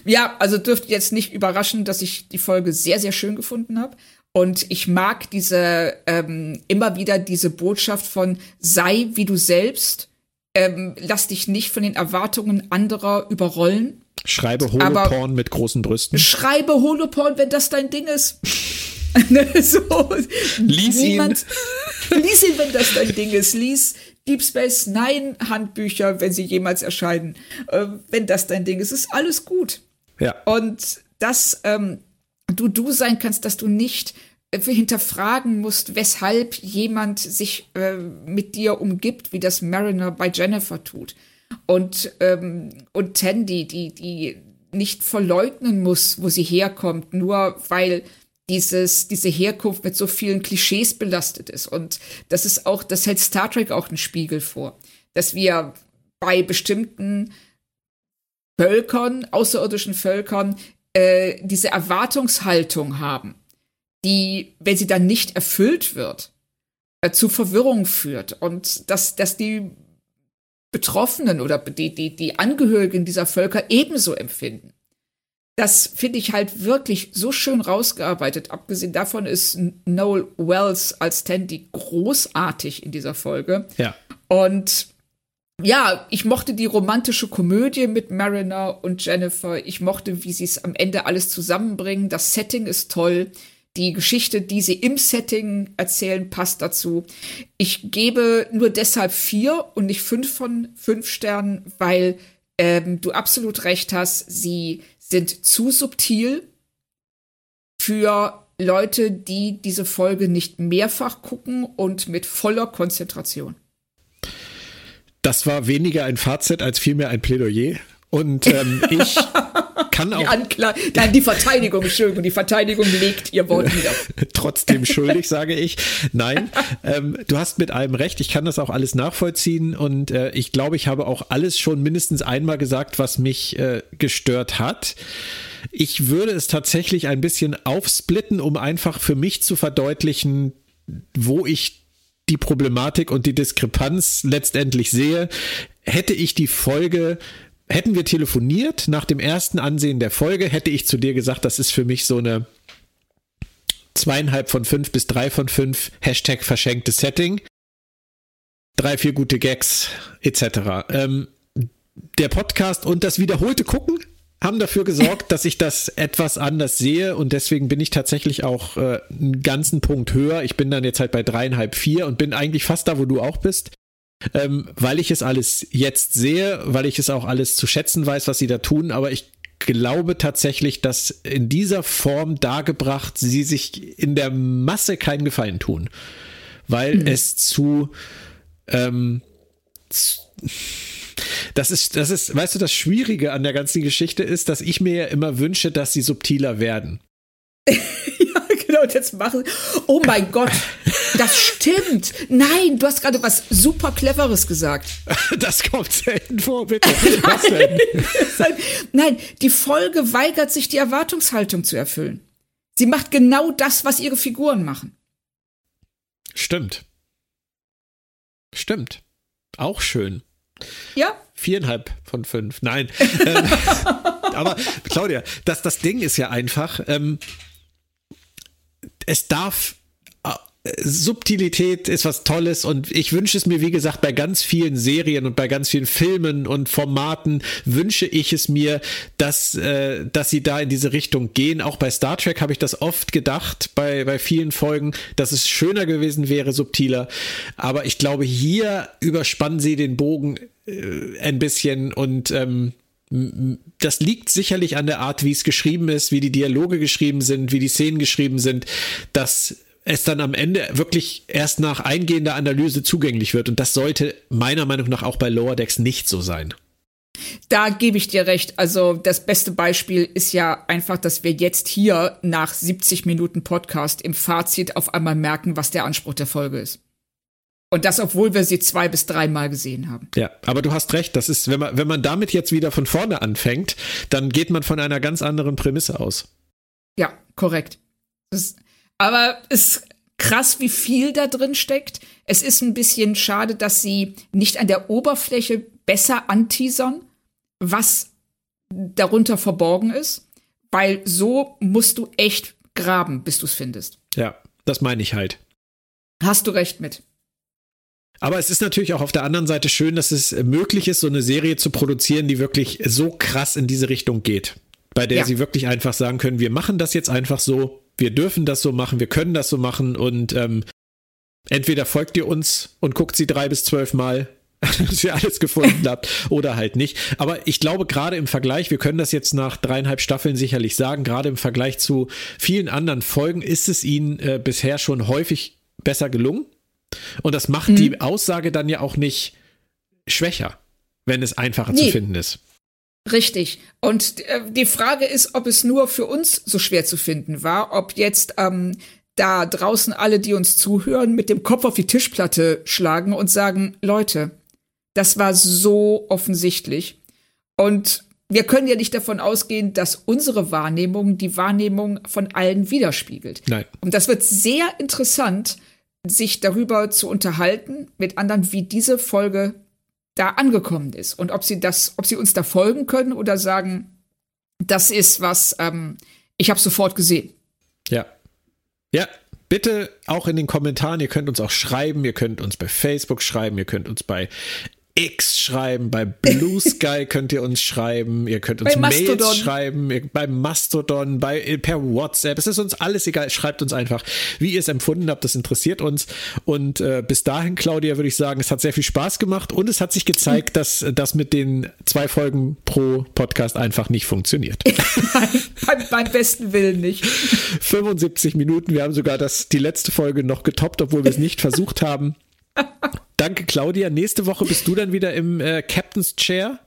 Ja, also dürfte jetzt nicht überraschen, dass ich die Folge sehr, sehr schön gefunden habe. Und ich mag diese, ähm, immer wieder diese Botschaft von sei wie du selbst, ähm, lass dich nicht von den Erwartungen anderer überrollen. Schreibe Holoporn mit großen Brüsten. Schreibe Holoporn, wenn das dein Ding ist. Ne, so, lies niemand, ihn. Lies ihn, wenn das dein Ding ist. Lies Deep Space Nine Handbücher, wenn sie jemals erscheinen. Äh, wenn das dein Ding ist, ist alles gut. Ja. Und dass ähm, du du sein kannst, dass du nicht hinterfragen musst, weshalb jemand sich äh, mit dir umgibt, wie das Mariner bei Jennifer tut und, ähm, und Tandy, die, die nicht verleugnen muss, wo sie herkommt, nur weil dieses, diese Herkunft mit so vielen Klischees belastet ist. Und das ist auch, das hält Star Trek auch einen Spiegel vor, dass wir bei bestimmten Völkern, außerirdischen Völkern, äh, diese Erwartungshaltung haben, die, wenn sie dann nicht erfüllt wird, äh, zu Verwirrung führt und dass, dass die Betroffenen oder die, die, die Angehörigen dieser Völker ebenso empfinden. das finde ich halt wirklich so schön rausgearbeitet. Abgesehen davon ist Noel Wells als Tandy großartig in dieser Folge. Ja. Und ja, ich mochte die romantische Komödie mit Mariner und Jennifer. Ich mochte, wie sie es am Ende alles zusammenbringen. Das Setting ist toll. Die Geschichte, die sie im Setting erzählen, passt dazu. Ich gebe nur deshalb vier und nicht fünf von fünf Sternen, weil ähm, du absolut recht hast. Sie sind zu subtil für Leute, die diese Folge nicht mehrfach gucken und mit voller Konzentration. Das war weniger ein Fazit als vielmehr ein Plädoyer. Und ähm, ich kann auch. Die Ankla Nein, die Verteidigung, Entschuldigung, die Verteidigung legt ihr Wort wieder. Trotzdem schuldig, sage ich. Nein, ähm, du hast mit allem recht. Ich kann das auch alles nachvollziehen und äh, ich glaube, ich habe auch alles schon mindestens einmal gesagt, was mich äh, gestört hat. Ich würde es tatsächlich ein bisschen aufsplitten, um einfach für mich zu verdeutlichen, wo ich die Problematik und die Diskrepanz letztendlich sehe, hätte ich die Folge hätten wir telefoniert nach dem ersten Ansehen der Folge, hätte ich zu dir gesagt, das ist für mich so eine zweieinhalb von fünf bis drei von fünf Hashtag verschenktes Setting. Drei, vier gute Gags etc. Ähm, der Podcast und das wiederholte Gucken haben dafür gesorgt, dass ich das etwas anders sehe und deswegen bin ich tatsächlich auch äh, einen ganzen Punkt höher. Ich bin dann jetzt halt bei dreieinhalb, vier und bin eigentlich fast da, wo du auch bist. Ähm, weil ich es alles jetzt sehe, weil ich es auch alles zu schätzen weiß, was sie da tun, aber ich glaube tatsächlich, dass in dieser Form dargebracht sie sich in der Masse keinen Gefallen tun, weil mhm. es zu, ähm, zu das ist, das ist, weißt du, das Schwierige an der ganzen Geschichte ist, dass ich mir ja immer wünsche, dass sie subtiler werden. genau, und jetzt machen. Oh mein Gott, das stimmt. Nein, du hast gerade was super Cleveres gesagt. Das kommt selten vor, bitte. Was denn? Nein, die Folge weigert sich, die Erwartungshaltung zu erfüllen. Sie macht genau das, was ihre Figuren machen. Stimmt. Stimmt. Auch schön. Ja. Viereinhalb von fünf. Nein. ähm, aber Claudia, das, das Ding ist ja einfach, ähm, es darf Subtilität ist was Tolles und ich wünsche es mir, wie gesagt, bei ganz vielen Serien und bei ganz vielen Filmen und Formaten wünsche ich es mir, dass, äh, dass sie da in diese Richtung gehen. Auch bei Star Trek habe ich das oft gedacht, bei, bei vielen Folgen, dass es schöner gewesen wäre, subtiler. Aber ich glaube, hier überspannen sie den Bogen äh, ein bisschen und ähm, das liegt sicherlich an der Art, wie es geschrieben ist, wie die Dialoge geschrieben sind, wie die Szenen geschrieben sind, dass es dann am Ende wirklich erst nach eingehender Analyse zugänglich wird. Und das sollte meiner Meinung nach auch bei Lower Decks nicht so sein. Da gebe ich dir recht. Also das beste Beispiel ist ja einfach, dass wir jetzt hier nach 70 Minuten Podcast im Fazit auf einmal merken, was der Anspruch der Folge ist. Und das, obwohl wir sie zwei bis dreimal gesehen haben. Ja, aber du hast recht. Das ist, wenn man, wenn man damit jetzt wieder von vorne anfängt, dann geht man von einer ganz anderen Prämisse aus. Ja, korrekt. Das, aber es ist krass, wie viel da drin steckt. Es ist ein bisschen schade, dass sie nicht an der Oberfläche besser anteasern, was darunter verborgen ist, weil so musst du echt graben, bis du es findest. Ja, das meine ich halt. Hast du recht mit. Aber es ist natürlich auch auf der anderen Seite schön, dass es möglich ist, so eine Serie zu produzieren, die wirklich so krass in diese Richtung geht. Bei der ja. sie wirklich einfach sagen können, wir machen das jetzt einfach so, wir dürfen das so machen, wir können das so machen und ähm, entweder folgt ihr uns und guckt sie drei bis zwölf Mal, dass ihr alles gefunden habt, oder halt nicht. Aber ich glaube, gerade im Vergleich, wir können das jetzt nach dreieinhalb Staffeln sicherlich sagen, gerade im Vergleich zu vielen anderen Folgen ist es ihnen äh, bisher schon häufig besser gelungen. Und das macht mhm. die Aussage dann ja auch nicht schwächer, wenn es einfacher nee. zu finden ist. Richtig. Und äh, die Frage ist, ob es nur für uns so schwer zu finden war, ob jetzt ähm, da draußen alle, die uns zuhören, mit dem Kopf auf die Tischplatte schlagen und sagen, Leute, das war so offensichtlich. Und wir können ja nicht davon ausgehen, dass unsere Wahrnehmung die Wahrnehmung von allen widerspiegelt. Nein. Und das wird sehr interessant, sich darüber zu unterhalten mit anderen, wie diese Folge da angekommen ist und ob sie das, ob sie uns da folgen können oder sagen, das ist was, ähm, ich habe sofort gesehen. Ja. Ja, bitte auch in den Kommentaren. Ihr könnt uns auch schreiben. Ihr könnt uns bei Facebook schreiben. Ihr könnt uns bei X schreiben, bei Blue Sky könnt ihr uns schreiben, ihr könnt uns Mails schreiben, ihr, bei Mastodon, bei, per WhatsApp, es ist uns alles egal, schreibt uns einfach, wie ihr es empfunden habt, das interessiert uns. Und äh, bis dahin, Claudia, würde ich sagen, es hat sehr viel Spaß gemacht. Und es hat sich gezeigt, dass das mit den zwei Folgen pro Podcast einfach nicht funktioniert. beim, beim besten Willen nicht. 75 Minuten, wir haben sogar das, die letzte Folge noch getoppt, obwohl wir es nicht versucht haben. Danke, Claudia. Nächste Woche bist du dann wieder im äh, Captain's Chair.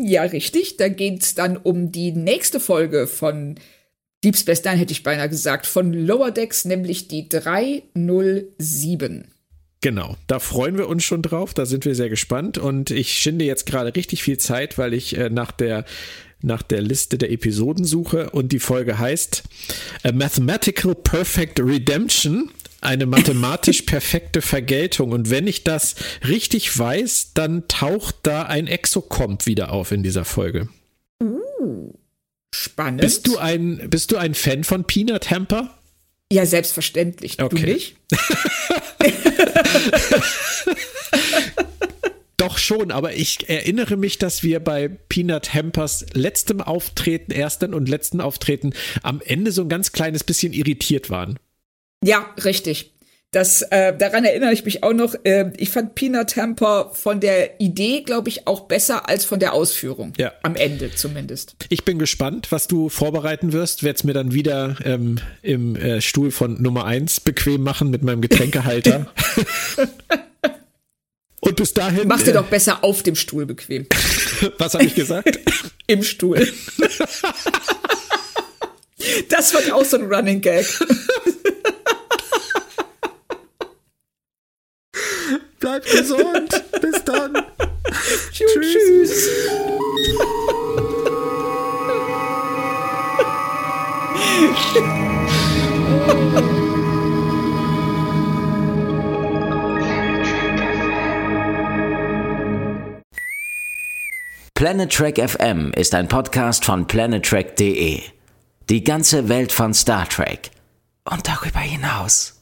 Ja, richtig. Da geht es dann um die nächste Folge von Deep Space Nine, hätte ich beinahe gesagt, von Lower Decks, nämlich die 307. Genau, da freuen wir uns schon drauf, da sind wir sehr gespannt und ich schinde jetzt gerade richtig viel Zeit, weil ich äh, nach der nach der Liste der Episoden suche und die Folge heißt A Mathematical Perfect Redemption eine mathematisch perfekte Vergeltung. Und wenn ich das richtig weiß, dann taucht da ein Exocomp wieder auf in dieser Folge. Uh, spannend. Bist du ein, bist du ein Fan von Peanut Hamper? Ja, selbstverständlich. Okay. Du nicht? Doch schon, aber ich erinnere mich, dass wir bei Peanut Hampers letztem Auftreten, ersten und letzten Auftreten am Ende so ein ganz kleines bisschen irritiert waren. Ja, richtig. Das, äh, daran erinnere ich mich auch noch. Äh, ich fand Peanut Temper von der Idee, glaube ich, auch besser als von der Ausführung. Ja. Am Ende zumindest. Ich bin gespannt, was du vorbereiten wirst. Werde es mir dann wieder ähm, im äh, Stuhl von Nummer 1 bequem machen mit meinem Getränkehalter. Und bis dahin. Mach dir äh, doch besser auf dem Stuhl bequem. was habe ich gesagt? Im Stuhl. das wird auch so ein Running Gag. Bleibt gesund. Bis dann. Tschüss. Tschüss. Planet Trek FM ist ein Podcast von planettrek.de. Die ganze Welt von Star Trek und darüber hinaus.